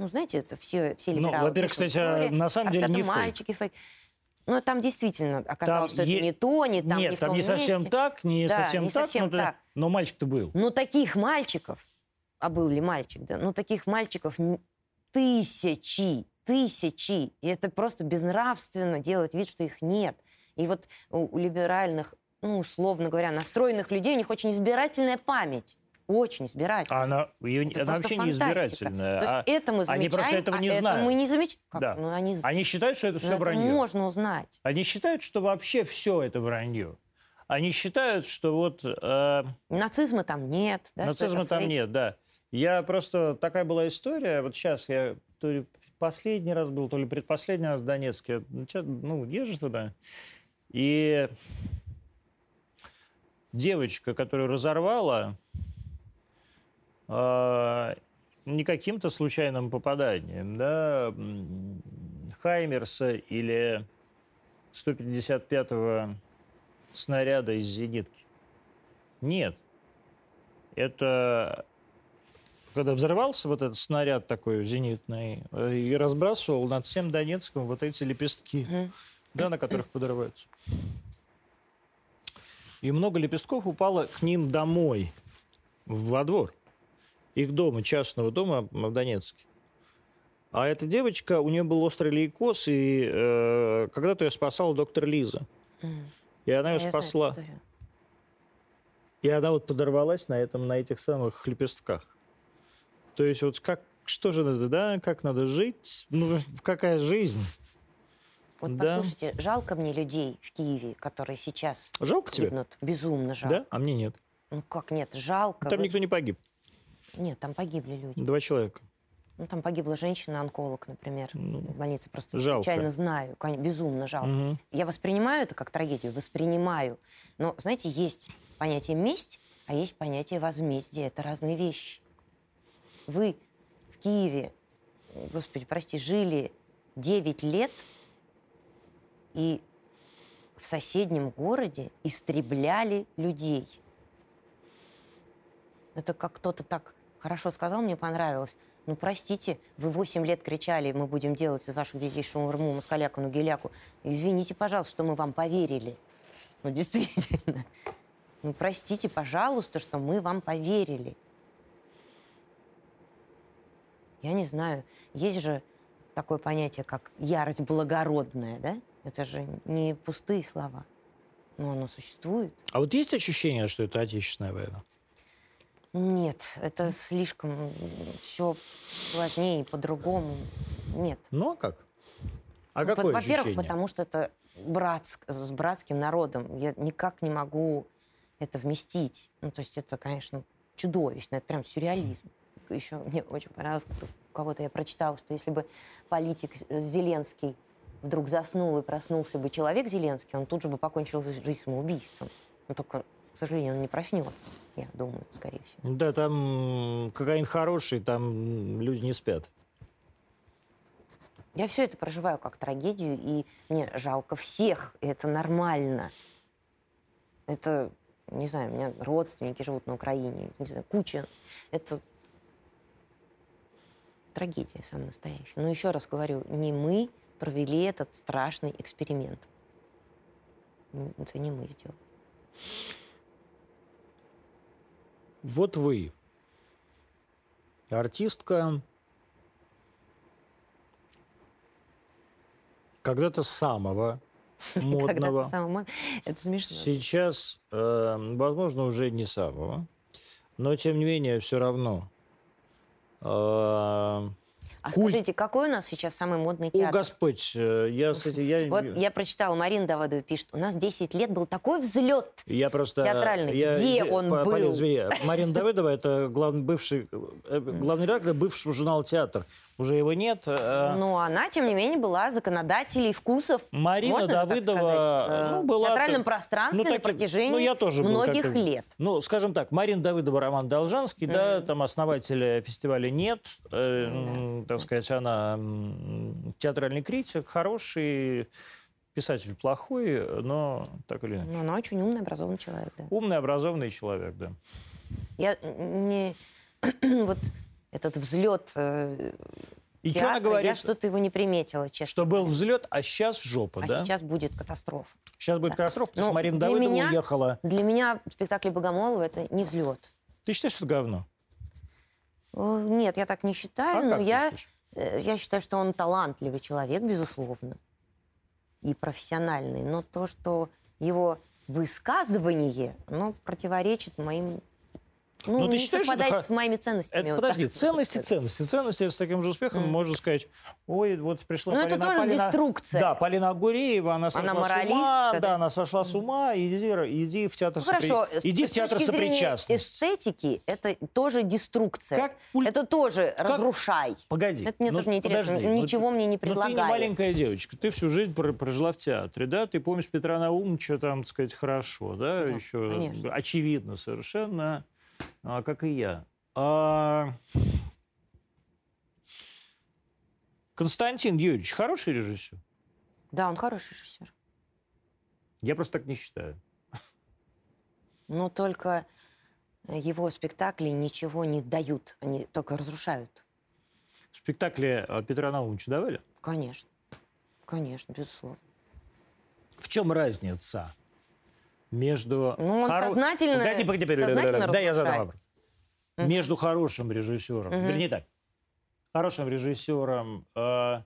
ну, знаете, это все, все Ну, либералы во-первых, пишут, кстати, «Теория на самом деле не распятого фейк. мальчики фейк. Ну, там действительно оказалось, что е- это не то, не там, Нет, не в там том не совсем месте. так, не Да, совсем не так, совсем но, да- так. но мальчик-то был. Но таких мальчиков, а был ли мальчик, да, ну таких мальчиков тысячи, тысячи. И это просто безнравственно делать вид, что их нет. И вот у либеральных, ну, условно говоря, настроенных людей, у них очень избирательная память. Очень избирательная. А она, ее- Это она вообще не фантастика. избирательная. То а есть это мы замечаем, они просто этого а не это знают. мы не замечаем. Как? Да. Ну, они, Они считают, что это ну, все это вранье. можно узнать. Они считают, что вообще все это вранье. Они считают, что вот э, Нацизма там нет. Да, нацизма это там фейк. нет, да. Я просто такая была история. Вот сейчас я то ли последний раз был, то ли предпоследний раз в Донецке. Ну, Ну, езжу туда. И девочка, которую разорвала, не каким-то случайным попаданием, да, Хаймерса или 155-го снаряда из зенитки. Нет. Это когда взрывался вот этот снаряд такой зенитный э, и разбрасывал над всем Донецком вот эти лепестки, да, на которых подрываются. И много лепестков упало к ним домой, во двор. Их дома, частного дома в Донецке. А эта девочка, у нее был острый лейкоз, и э, когда-то ее спасала доктор Лиза. Мгм. И она ее знаю эту спасла. историю. И она вот подорвалась на этом, на этих самых лепестках. То есть вот как, что же надо, да, как надо жить, ну, какая жизнь. Вот Да. послушайте, жалко мне людей в Киеве, которые сейчас Жалко тебе? гибнут. Безумно жалко. Да? А мне нет. Ну как нет, жалко. Там Вы- никто не погиб. Нет, там погибли люди. Два человека. Ну, там погибла женщина-онколог, например, Ну, в больнице. Просто жалко. случайно знаю. Безумно жалко. Мгм. Я воспринимаю это как трагедию, воспринимаю. Но, знаете, есть понятие месть, а есть понятие возмездие. Это разные вещи. Вы в Киеве, господи, прости, жили 9 лет и в соседнем городе истребляли людей. Это как кто-то так хорошо сказал, мне понравилось. Ну, простите, вы 8 лет кричали, мы будем делать из ваших детей шаурму, москаляку, нугеляку. Извините, пожалуйста, что мы вам поверили. Ну, действительно. Ну, простите, пожалуйста, что мы вам поверили. Я не знаю, есть же такое понятие, как ярость благородная, да? Это же не пустые слова. Но оно существует. А вот есть ощущение, что это отечественная война? Нет, это слишком все сложнее, по-другому. Нет. Ну, а как? А Ну, какое во- Во-первых, ощущение? потому что это братск, с братским народом. Я никак не могу это вместить. Ну, то есть это, конечно, чудовищно. Это прям сюрреализм. Еще мне очень понравилось, как у кого-то я прочитала, что если бы политик Зеленский вдруг заснул и проснулся бы человек Зеленский, он тут же бы покончил жизнь самоубийством. Но только, к сожалению, он не проснется, я думаю, скорее всего. Да, там кокаин хороший, там люди не спят. Я все это проживаю как трагедию, и мне жалко всех, и это нормально. Это, не знаю, у меня родственники живут на Украине, не знаю, куча. Это трагедия самая настоящая. Но еще раз говорю, не мы провели этот страшный эксперимент. Это не мы сделали. Вот вы, артистка, когда-то самого модного, Это смешно. сейчас, э, возможно, уже не самого, но тем не менее все равно. Э, А культ- скажите, какой у нас сейчас самый модный О, театр? Господь, э, я, кстати, я, Вот я прочитала, Марина Давыдова пишет, у нас 10 лет был такой взлет. я просто... театральный. я- Где я- он По- был? Полин, извини, Марина Давыдова, это главный, бывший, э, главный редактор бывшего журнала «Театр». Уже его нет. э, Но она, тем не менее, была законодателей вкусов. Марина Можно так Давыдова, сказать, э, ну, была... в театральном так- пространстве ну, на таким- протяжении ну, я тоже был многих как-то- лет. Ну, скажем так, Марина Давыдова, Роман Должанский, да, Мгм. там основателя фестиваля нет, э, м, так сказать, она театральный критик, хороший, писатель плохой, но так или иначе. Но она очень умный, образованный человек, да. Умный, образованный человек, да. Я не... вот этот взлет э, И что она театра, говорит? я что-то его не приметила, честно. Что был взлет, а сейчас жопа, а да? сейчас будет катастрофа. Сейчас будет Да. катастрофа, потому Ну, что Марина Давыдова меня- уехала. Для меня спектакль Богомолова это не взлет. Ты считаешь, что это говно? Нет, я так не считаю, а но я, э, я считаю, что он талантливый человек, безусловно, и профессиональный. Но то, что его высказывание, оно противоречит моим... Ну, Ну, ты не считаешь, это совпадает ха- с моими ценностями. Это, вот подожди, так ценности, ценности, ценности с таким же успехом Мгм. можно сказать, ой, вот пришла Ну, это Полина, тоже Полина- деструкция. Да, Полина Агуреева, она сошла с ума, да, да? она сошла с ума, иди, иди в театр, Ну, хорошо, сопри- с- иди в театр сопричастности. эстетики это тоже деструкция. Как Это тоже разрушай. Погоди. Это мне ну, тоже не интересно. подожди, ну, Ничего мне не Ну, ты не маленькая девочка, ты всю жизнь про- прожила в театре, да? Ты помнишь Петра Наумовича там, так сказать, хорошо, да? Да, Еще конечно. очевидно совершенно, а, как и я. А, Константин Юрьевич хороший режиссер? Да, он хороший режиссер. Я просто так не считаю. Но только э, его спектакли ничего не дают, они только разрушают. Спектакли э, Петра Наумовича давали? Конечно. Конечно, безусловно. В чем разница между... Ну, он сознательно- Погоди, погоди, погоди, сознательно да, я задам вопрос. Между хорошим режиссером, Мгм. вернее так, хорошим режиссером э,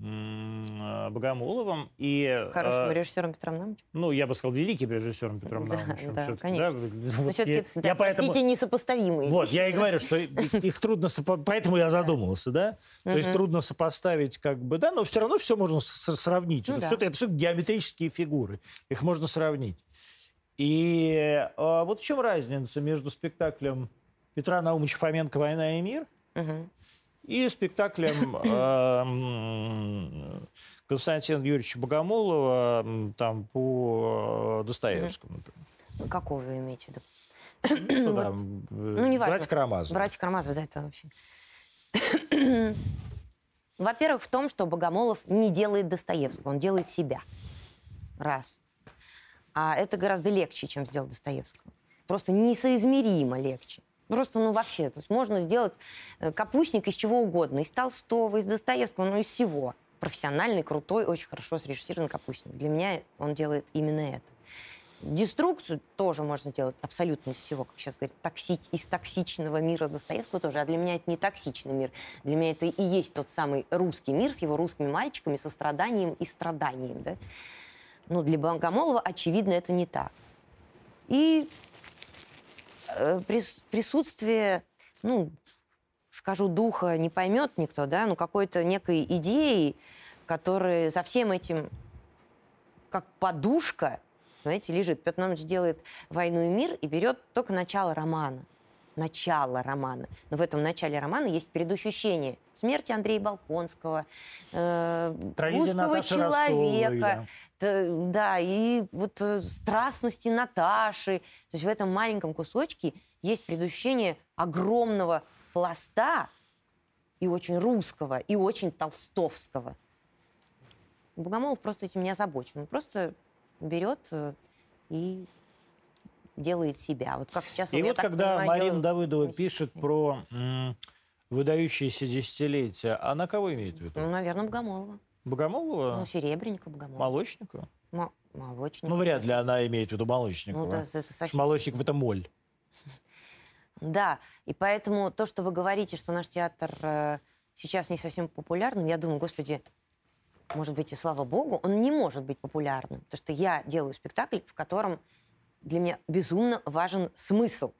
Богомоловым и... Хорошим э, режиссером Петром Наумовичем. Ну, я бы сказал, великим режиссером Петром Да, Наумовичем. да, всё-таки, конечно. да? Вот все-таки, я- да, я поэтому- простите, несопоставимые Вот, вещи, я и говорю, что их трудно, сопо- поэтому я задумался, да? То есть трудно сопоставить, как бы, да, но все равно все можно сравнить. Ну это, да. все, это все геометрические фигуры, их можно сравнить. И а, вот в чем разница между спектаклем Петра Наумовича Фоменко «Война и мир». И спектаклем Константина Юрьевича Богомолова там по э, Достоевскому. например. Какого вы имеете в виду? Что Вот. там, э, Ну, неважно. «Братья Карамазовы». Братья Карамазовы, да, это вообще. Во-первых, в том, что Богомолов не делает Достоевского, он делает себя. Раз. А это гораздо легче, чем сделать Достоевского. Просто несоизмеримо легче. Просто, ну, вообще, то есть можно сделать э, капустник из чего угодно. Из Толстого, из Достоевского, ну, из всего. Профессиональный, крутой, очень хорошо срежиссированный капустник. Для меня он делает именно это. Деструкцию тоже можно делать абсолютно из всего, как сейчас говорят, токси- из токсичного мира Достоевского тоже. А для меня это не токсичный мир. Для меня это и есть тот самый русский мир с его русскими мальчиками, со страданием и страданием. Да? Ну, для Богомолова, очевидно, это не так. И присутствие, ну, скажу, духа не поймет никто, да, ну, какой-то некой идеи, которая за всем этим, как подушка, знаете, лежит. Петр Наумович делает «Войну и мир» и берет только начало романа. Начало романа. Но в этом начале романа есть предощущение смерти Андрея Балконского, э, русского человека, Т- да, и вот э, страстности Наташи. То есть в этом маленьком кусочке есть предощущение огромного пласта и очень русского, и очень толстовского. Богомолов просто этим не озабочен. Он просто берет э, и делает себя. Вот как сейчас И вот когда понимаю, Марина делает Давыдова пишет про м, выдающиеся десятилетия, она кого имеет в виду? Ну, наверное, Богомолова. Богомолова? Ну, Серебренника Богомолова. Молочника? Мо- Молочник. Ну, вряд ли она имеет в виду Молочникова. Ну, да, это совсем- Молочников – это моль. Да, и поэтому то, что вы говорите, что наш театр э, сейчас не совсем популярным, я думаю, господи, может быть, и слава богу, он не может быть популярным. Потому что я делаю спектакль, в котором для меня безумно важен смысл.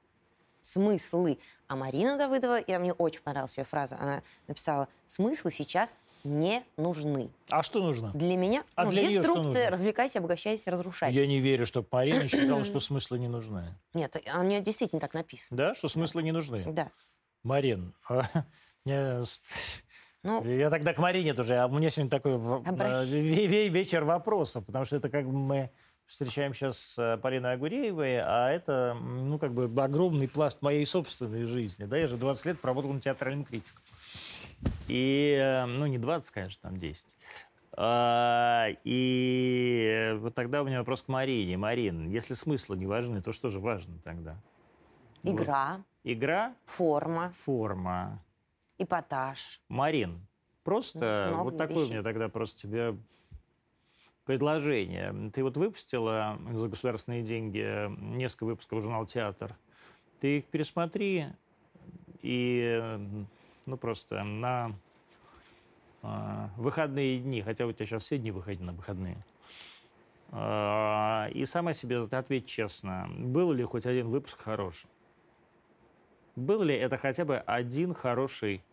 Смыслы. А Марина Давыдова, я, мне очень понравилась ее фраза, она написала, смыслы сейчас не нужны. А что нужно? Для меня А ну, для деструкция, развлекайся, обогащайся, разрушай. Я не верю, что Марина считала, что смыслы не нужны. Нет, у нее действительно так написано. Да, что смыслы не нужны? Да. Марин, а, Ну, я тогда к Марине тоже. А у меня сегодня такой Обращ- ве- ве- вечер вопросов, потому что это как бы мы встречаем сейчас с э, Полиной Агуреевой, а это, ну, как бы огромный пласт моей собственной жизни. Да, я же 20 лет проработал на театральном критиком. И, э, ну, не 20, конечно, там 10. А, и вот тогда у меня вопрос к Марине. Марин, если смыслы не важны, то что же важно тогда? Вот. игра, Игра, форма, форма. эпатаж. Марин, просто Много вот такое у вещей. меня тогда просто тебе предложение. Ты вот выпустила за государственные деньги несколько выпусков журнала «Театр». Ты их пересмотри и, ну, просто на а, выходные дни, хотя у тебя сейчас все дни выходят на выходные, а, и сама себе ответь честно, был ли хоть один выпуск хороший? Был ли это хотя бы один хороший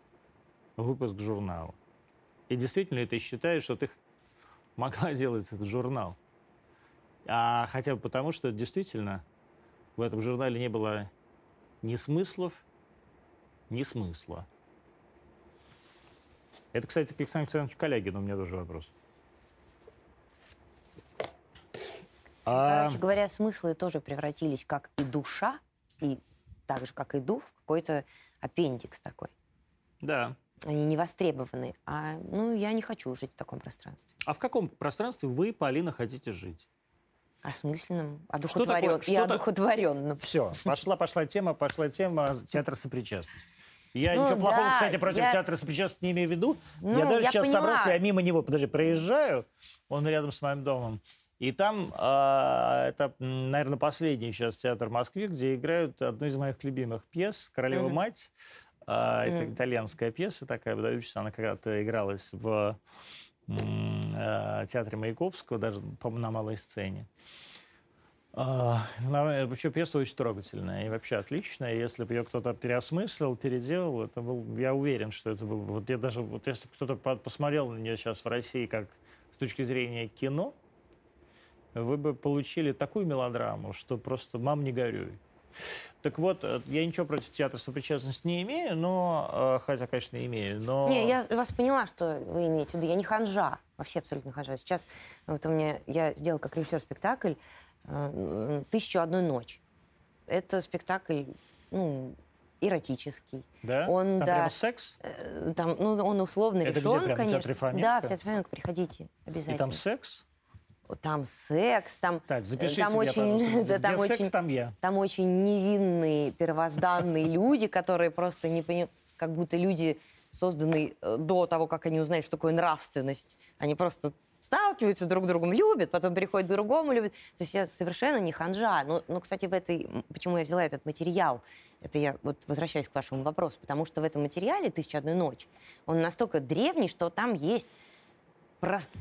выпуск журнала? И действительно ли ты считаешь, что ты могла делать этот журнал? А хотя бы потому, что действительно в этом журнале не было ни смыслов, ни смысла. Это, кстати, к Александру Александровичу Калягину у меня тоже вопрос. А, Короче говоря, смыслы тоже превратились как и душа, и так же, как и дух, в какой-то аппендикс такой. да. Они не востребованы. А, ну, я не хочу жить в таком пространстве. А в каком пространстве вы, Полина, хотите жить? Осмысленным, такое- одухотворен... что и одухотворенным. Все, пошла, пошла тема, пошла тема театра сопричастности. Я Ну ничего плохого, да, кстати, против я- театра сопричастности не имею в виду. Ну, я даже я сейчас поняла. собрался, я мимо него, подожди, проезжаю, он рядом с моим домом. И там, а, это, наверное, последний сейчас театр в Москве, где играют одну из моих любимых пьес «Королева Мгм. Мать». А, Это итальянская пьеса такая, выдающаяся. Она когда-то игралась в э, театре Маяковского, даже, по-моему, на малой сцене. А, Вообще пьеса очень трогательная и вообще отличная. Если бы ее кто-то переосмыслил, переделал, это был, я уверен, что это был. Вот я даже, вот если кто-то по- посмотрел на нее сейчас в России как с точки зрения кино, вы бы получили такую мелодраму, что просто мам не горюй. Так вот, э, я ничего против театра сопричастности не имею, но, э, хотя, конечно, имею, но... Не, я вас поняла, что вы имеете в виду. Я не ханжа, вообще абсолютно ханжа. Сейчас вот у меня, я сделала как режиссер спектакль э, «Тысячу одной ночь». Это спектакль, ну, эротический. Да? он, Там да. прямо секс? Там, ну, он условно Это где, решен, прямо в конечно. театре Фоменко? Да, в театре Фоменко, приходите И обязательно. там секс? Там секс, там, Так, запишите там меня, очень, пожалуйста. да, там секс, очень, там я. там очень невинные, первозданные люди, которые просто не понимают, как будто люди, созданные э, до того, как они узнают, что такое нравственность. Они просто сталкиваются друг с другом, любят, потом переходят к другому, любят. То есть я совершенно не ханжа. Но, но, кстати, в этой... Почему я взяла этот материал? Это я вот возвращаюсь к вашему вопросу. Потому что в этом материале «Тысяча одной ночь» он настолько древний, что там есть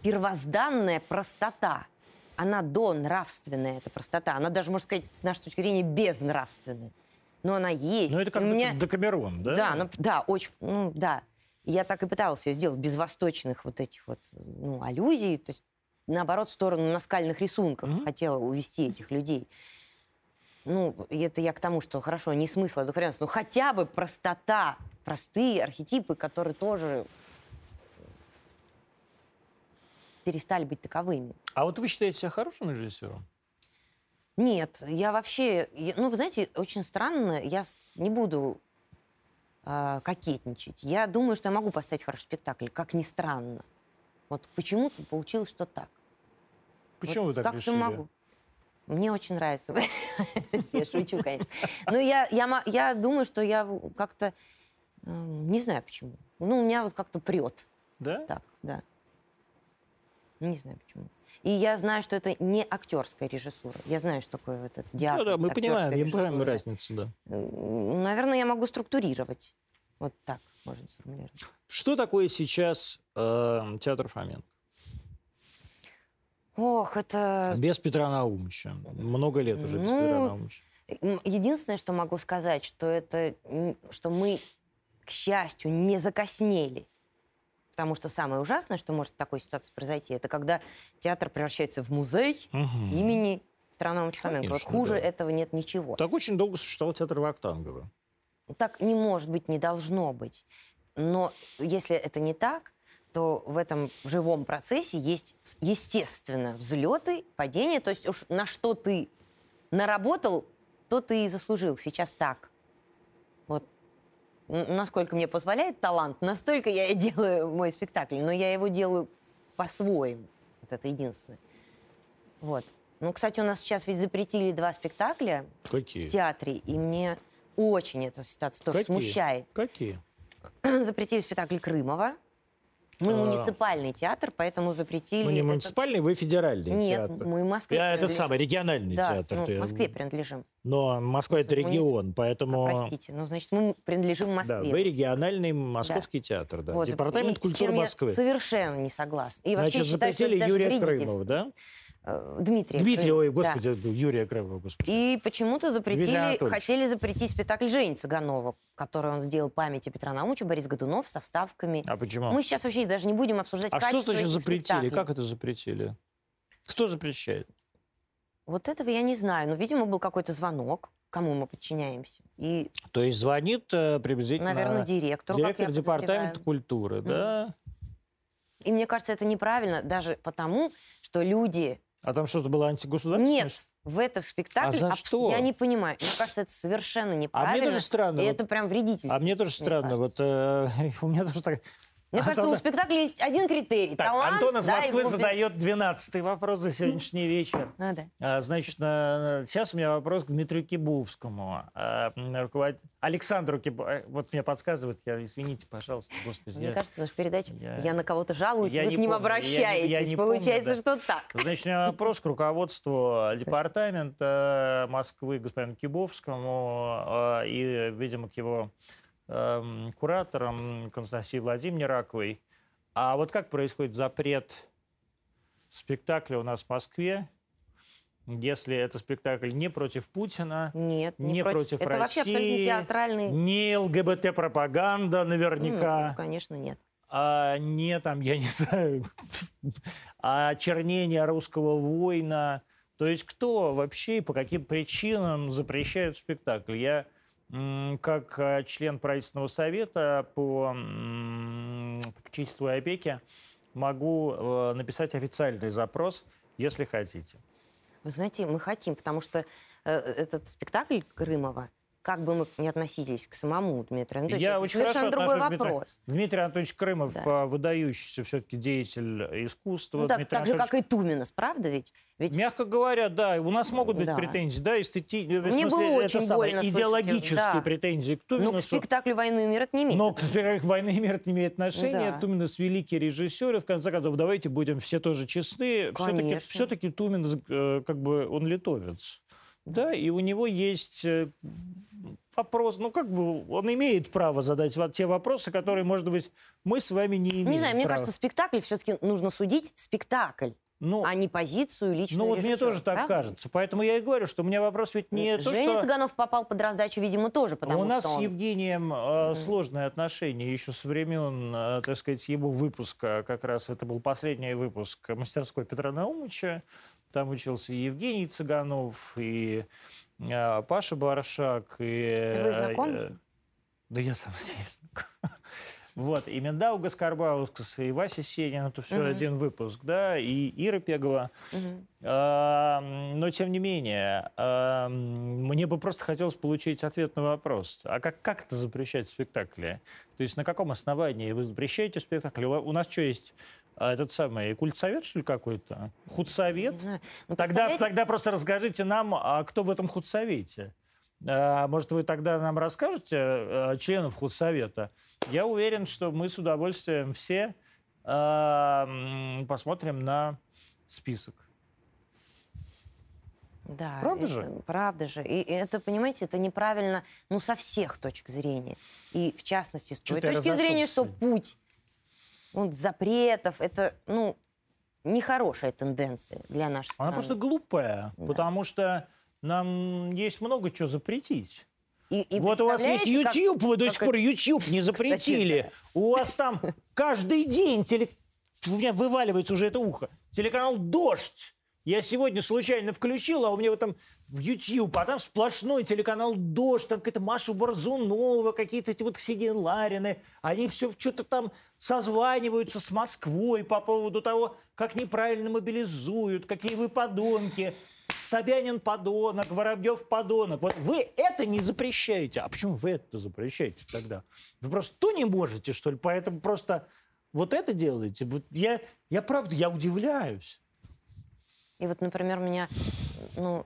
первозданная простота. Она до нравственная, эта простота. Она даже, можно сказать, с нашей точки зрения, безнравственная. Но она есть. Ну, это как меня- Декамерон, да? да, ну, да, очень, ну, да. Я так и пыталась ее сделать без восточных вот этих вот, ну, аллюзий, то есть наоборот в сторону наскальных рисунков Мгм. хотела увести этих людей. Ну, это я к тому, что хорошо, не смысл одухотворенности, но хотя бы простота, простые архетипы, которые тоже перестали быть таковыми. А вот вы считаете себя хорошим режиссером? Нет, я вообще, я- ну, вы знаете, очень странно, я не буду а, кокетничать. Я думаю, что я могу поставить хороший спектакль, как ни странно. Вот почему-то получилось, что так. Почему Вот вы так как-то решили? могу. Мне очень нравится. Я шучу, конечно. Но я, я, ма- я думаю, что я как-то... м, Не знаю почему. Ну, у меня вот как-то прет. Да? Так, да. Не знаю почему. И я знаю, что это не актерская режиссура. Я знаю, что такое вот этот диагноз. да, мы понимаем, я режиссура. разницу, да. Наверное, я могу структурировать. Вот так можно сформулировать. Что такое сейчас э, театр Фоменко? Ох, это... Без Петра Наумовича. Много лет уже без Ну, Петра Наумовича. Единственное, что могу сказать, что это, что мы, к счастью, не закоснели. Потому что самое ужасное, что может в такой ситуации произойти, это когда театр превращается в музей Мгм. имени Петра Наумовича Фоменко. Вот хуже да. этого нет ничего. Так очень долго существовал театр Вахтангова. Так не может быть, не должно быть. Но если это не так, то в этом живом процессе есть, естественно, взлеты, падения. То есть уж на что ты наработал, то ты и заслужил. Сейчас так. Вот. Насколько мне позволяет талант, настолько я и делаю мой спектакль. Но я его делаю по-своему. Вот это единственное. Вот. Ну, кстати, у нас сейчас ведь запретили два спектакля в Какие? театре, и мне очень эта ситуация тоже Какие? смущает. Какие? запретили спектакль Крымова. Мы А. муниципальный театр, поэтому запретили... Ну, не этот- муниципальный, вы федеральный Нет, театр. мы Москве. Я этот самый региональный Да, театр. ну, ты- в Москве принадлежим. Но Москва это Муници- регион, поэтому... Простите, ну, значит, мы принадлежим Да, Москве. вы региональный московский театр, да. Вот, Департамент и культуры чем я Москвы. совершенно не согласна. И вообще Значит, считаю, что это запретили Юрия. Крымова, да? Э, Дмитрия Дмитрия, Крымова, ой, да. господи, Юрия Крымова, господи. И почему-то Дмитрий запретили, хотели запретить спектакль Жени Цыганова, который он сделал памяти Петра Наумовича, Борис Годунов со вставками. А почему? Мы сейчас вообще даже не будем обсуждать А что значит запретили? спектаклей. Как это запретили? Кто запрещает? Вот этого я не знаю. Но, видимо, был какой-то звонок, кому мы подчиняемся. И, То есть звонит э, приблизительно наверное, директору, директор я департамента культуры, да? И мне кажется, это неправильно даже потому, что люди... А там что-то было антигосударственное? Нет, в этом спектакле... А за что? Я не понимаю. Мне кажется, это совершенно А неправильно. мне тоже странно. И вот- это прям вредительство. А мне тоже мне странно. Вот кажется. э, у меня тоже так... Мне кажется, Антон- у спектакля есть один критерий. Так, талант, Антон из да, Москвы глубина. задает 12-й вопрос за сегодняшний вечер. Ну да. А, Значит, на- сейчас у меня вопрос к Дмитрию Кибовскому. а, руковод- Александру Кибовскому. Вот мне подсказывает, я, извините, пожалуйста, господи. Мне я- кажется, в передаче я- я, на кого-то жалуюсь, я вы не к ним помню, я не- я обращаетесь. не помню, Получается, да. что так. Значит, у меня вопрос к руководству департамента Москвы господину Кибовскому а, и, видимо, к его эм, кураторам Константине Владимировне Раковой. А вот как происходит запрет спектакля у нас в Москве, если это спектакль не против Путина, Нет, не, Не против Это вообще абсолютно России, театральный... не ЛГБТ-пропаганда Ну, наверняка, конечно, нет. а не там, я не знаю, а очернение русского воина. То есть кто вообще и по каким причинам запрещает спектакль? Я как э, член правительственного совета по попечительству и опеке могу э, написать официальный запрос, если хотите. Вы знаете, мы хотим, потому что э, этот спектакль Крымова, как бы мы ни относились к самому Дмитрию Анатольевичу, Я это очень совершенно хорошо другой отношусь к вопрос. Дмитрий Анатольевич Крымов, Да. а, выдающийся все-таки деятель искусства. Ну, так, Дмитрий так же, как и Туминас, правда ведь? Ведь Мягко говоря, да, у нас могут быть Да. претензии, да, эстети... в Мне смысле, было это очень самое, больно идеологические да. претензии к ну, к Туминасу. спектаклю «Войну и мир» это не имеет. Но к спектаклю «Войны и мир» это не имеет отношения. Да. Туминас великий режиссер, и в конце концов, давайте будем все тоже честны. Все-таки, все-таки Туминас, э, как бы, он литовец. Да, и у него есть э, вопрос, ну, как бы, он имеет право задать те вопросы, которые, может быть, мы с вами не имеем не знаю, мне права. кажется, спектакль все-таки нужно судить спектакль, ну, а не позицию личную ну, вот мне режиссера, тоже так правда? кажется. Поэтому я и говорю, что у меня вопрос ведь не то, Женя что... Цыганов попал под раздачу, видимо, тоже, потому у нас что с он... Евгением э, сложные отношения еще со времен, э, так сказать, его выпуска. Как раз это был последний выпуск мастерской Петра Наумовича. Там учился и Евгений Цыганов, и э, Паша Баршак. И, Вы знакомы э, Да я сам с ним знаком. Вот, и Миндаугас Карбаускас, и Вася Сенин, это все Мгм. один выпуск, да, и Ира Пегова. Мгм. А, Но, тем не менее, а, мне бы просто хотелось получить ответ на вопрос. А как, как это запрещать в спектакле? То есть на каком основании вы запрещаете спектакль? У у нас что есть? А, Этот самый культсовет, что ли, какой-то? Худсовет? Ну, Тогда, тогда просто расскажите нам, а кто в этом худсовете? А, Может, вы тогда нам расскажете, а, членов худсовета? Я уверен, что мы с удовольствием все а, посмотрим на список. Да, Правда это- же? Правда же. И это, понимаете, это неправильно, ну, со всех точек зрения. И, в частности, с той точки зрения, что путь вот, запретов, это, ну, нехорошая тенденция для нашей страны. Она просто глупая, Да. потому что нам есть много чего запретить. И- и вот у вас есть представляете, как- YouTube, вы до сих пор YouTube не запретили. да. У вас там каждый день теле... У меня вываливается уже это ухо. Телеканал «Дождь». Я сегодня случайно включил, а у меня вот там в YouTube, а там сплошной телеканал «Дождь», там какая-то Маша Борзунова, какие-то эти вот Ксения Ларины. Они все что-то там созваниваются с Москвой по поводу того, как неправильно мобилизуют, какие вы подонки. Собянин подонок, Воробьев подонок. Вот вы это не запрещаете. А почему вы это запрещаете тогда? Вы просто то не можете, что ли? Поэтому просто вот это делаете. Я, я правда, я удивляюсь. И вот, например, меня, ну,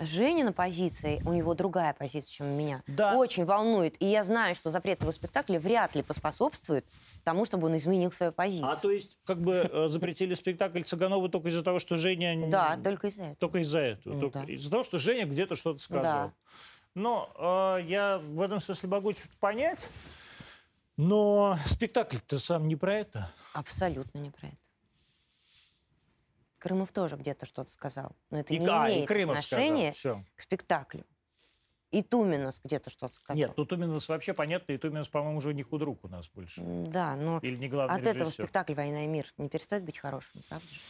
Женина позиция, у него другая позиция, чем у меня, Да. очень волнует. И я знаю, что запрет его спектакля вряд ли поспособствует тому, чтобы он изменил свою позицию. А то есть, как бы э, запретили спектакль Цыганова только из-за того, что Женя... Да, только из-за этого. Только из-за этого. Ну только да. Из-за того, что Женя где-то что-то сказал. Да. Но э, я в этом смысле могу чуть понять. Но спектакль-то сам не про это. Абсолютно не про это. Крымов тоже где-то что-то сказал. Но это И, не а, и имеет Крымов отношения сказал. Все. к спектаклю. И Туминос где-то что-то сказал. Нет, ну Туминус вообще понятно, и Туминус, по-моему, уже не худрук у нас больше. Да, но Или не главный от этого режиссер. спектакль «Война и мир» не перестает быть хорошим, правда же?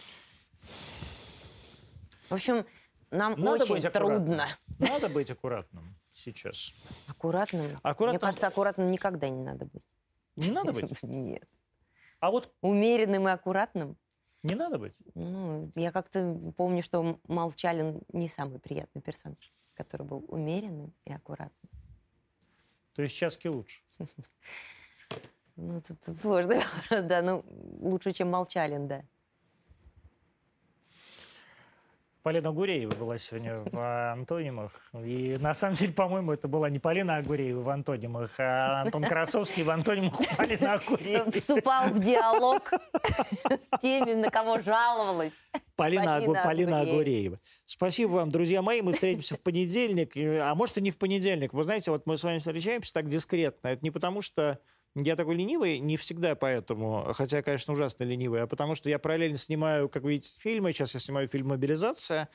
В общем, нам Надо очень трудно. Надо быть аккуратным сейчас. Аккуратным. Аккуратным- Мне кажется, аккуратным никогда не надо быть. Не надо быть. Нет. А вот Умеренным и аккуратным. Не надо быть. Ну, я как-то помню, что Молчалин не самый приятный персонаж, который был умеренным и аккуратным. То есть часки лучше. Ну, тут, тут сложный вопрос, да. Ну, лучше, чем Молчалин, да. Полина Гуреева была сегодня в антонимах. И на самом деле, по-моему, это была не Полина Агуреева в антонимах, а Антон Красовский в антонимах у Полины Агуреевой. Вступал в диалог с теми, на кого жаловалась. Полина, Агу- Полина Полина Агуреева. Агуреева. Спасибо вам, друзья мои. Мы встретимся в понедельник. И- А может, и не в понедельник. Вы знаете, вот мы с вами встречаемся так дискретно. Это не потому, что я такой ленивый, не всегда поэтому, хотя, конечно, ужасно ленивый, а потому что я параллельно снимаю, как видите, фильмы. Сейчас я снимаю фильм «Мобилизация».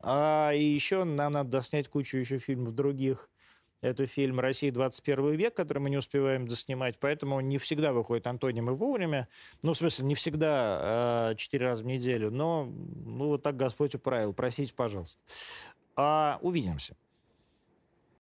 А, и еще нам надо доснять кучу еще фильмов других. Это фильм «Россия 21 век», который мы не успеваем доснимать, поэтому не всегда выходит антонимы вовремя. Ну, в смысле, не всегда э, четыре раза в неделю, но ну, вот так Господь управил. Простите, пожалуйста. А, увидимся.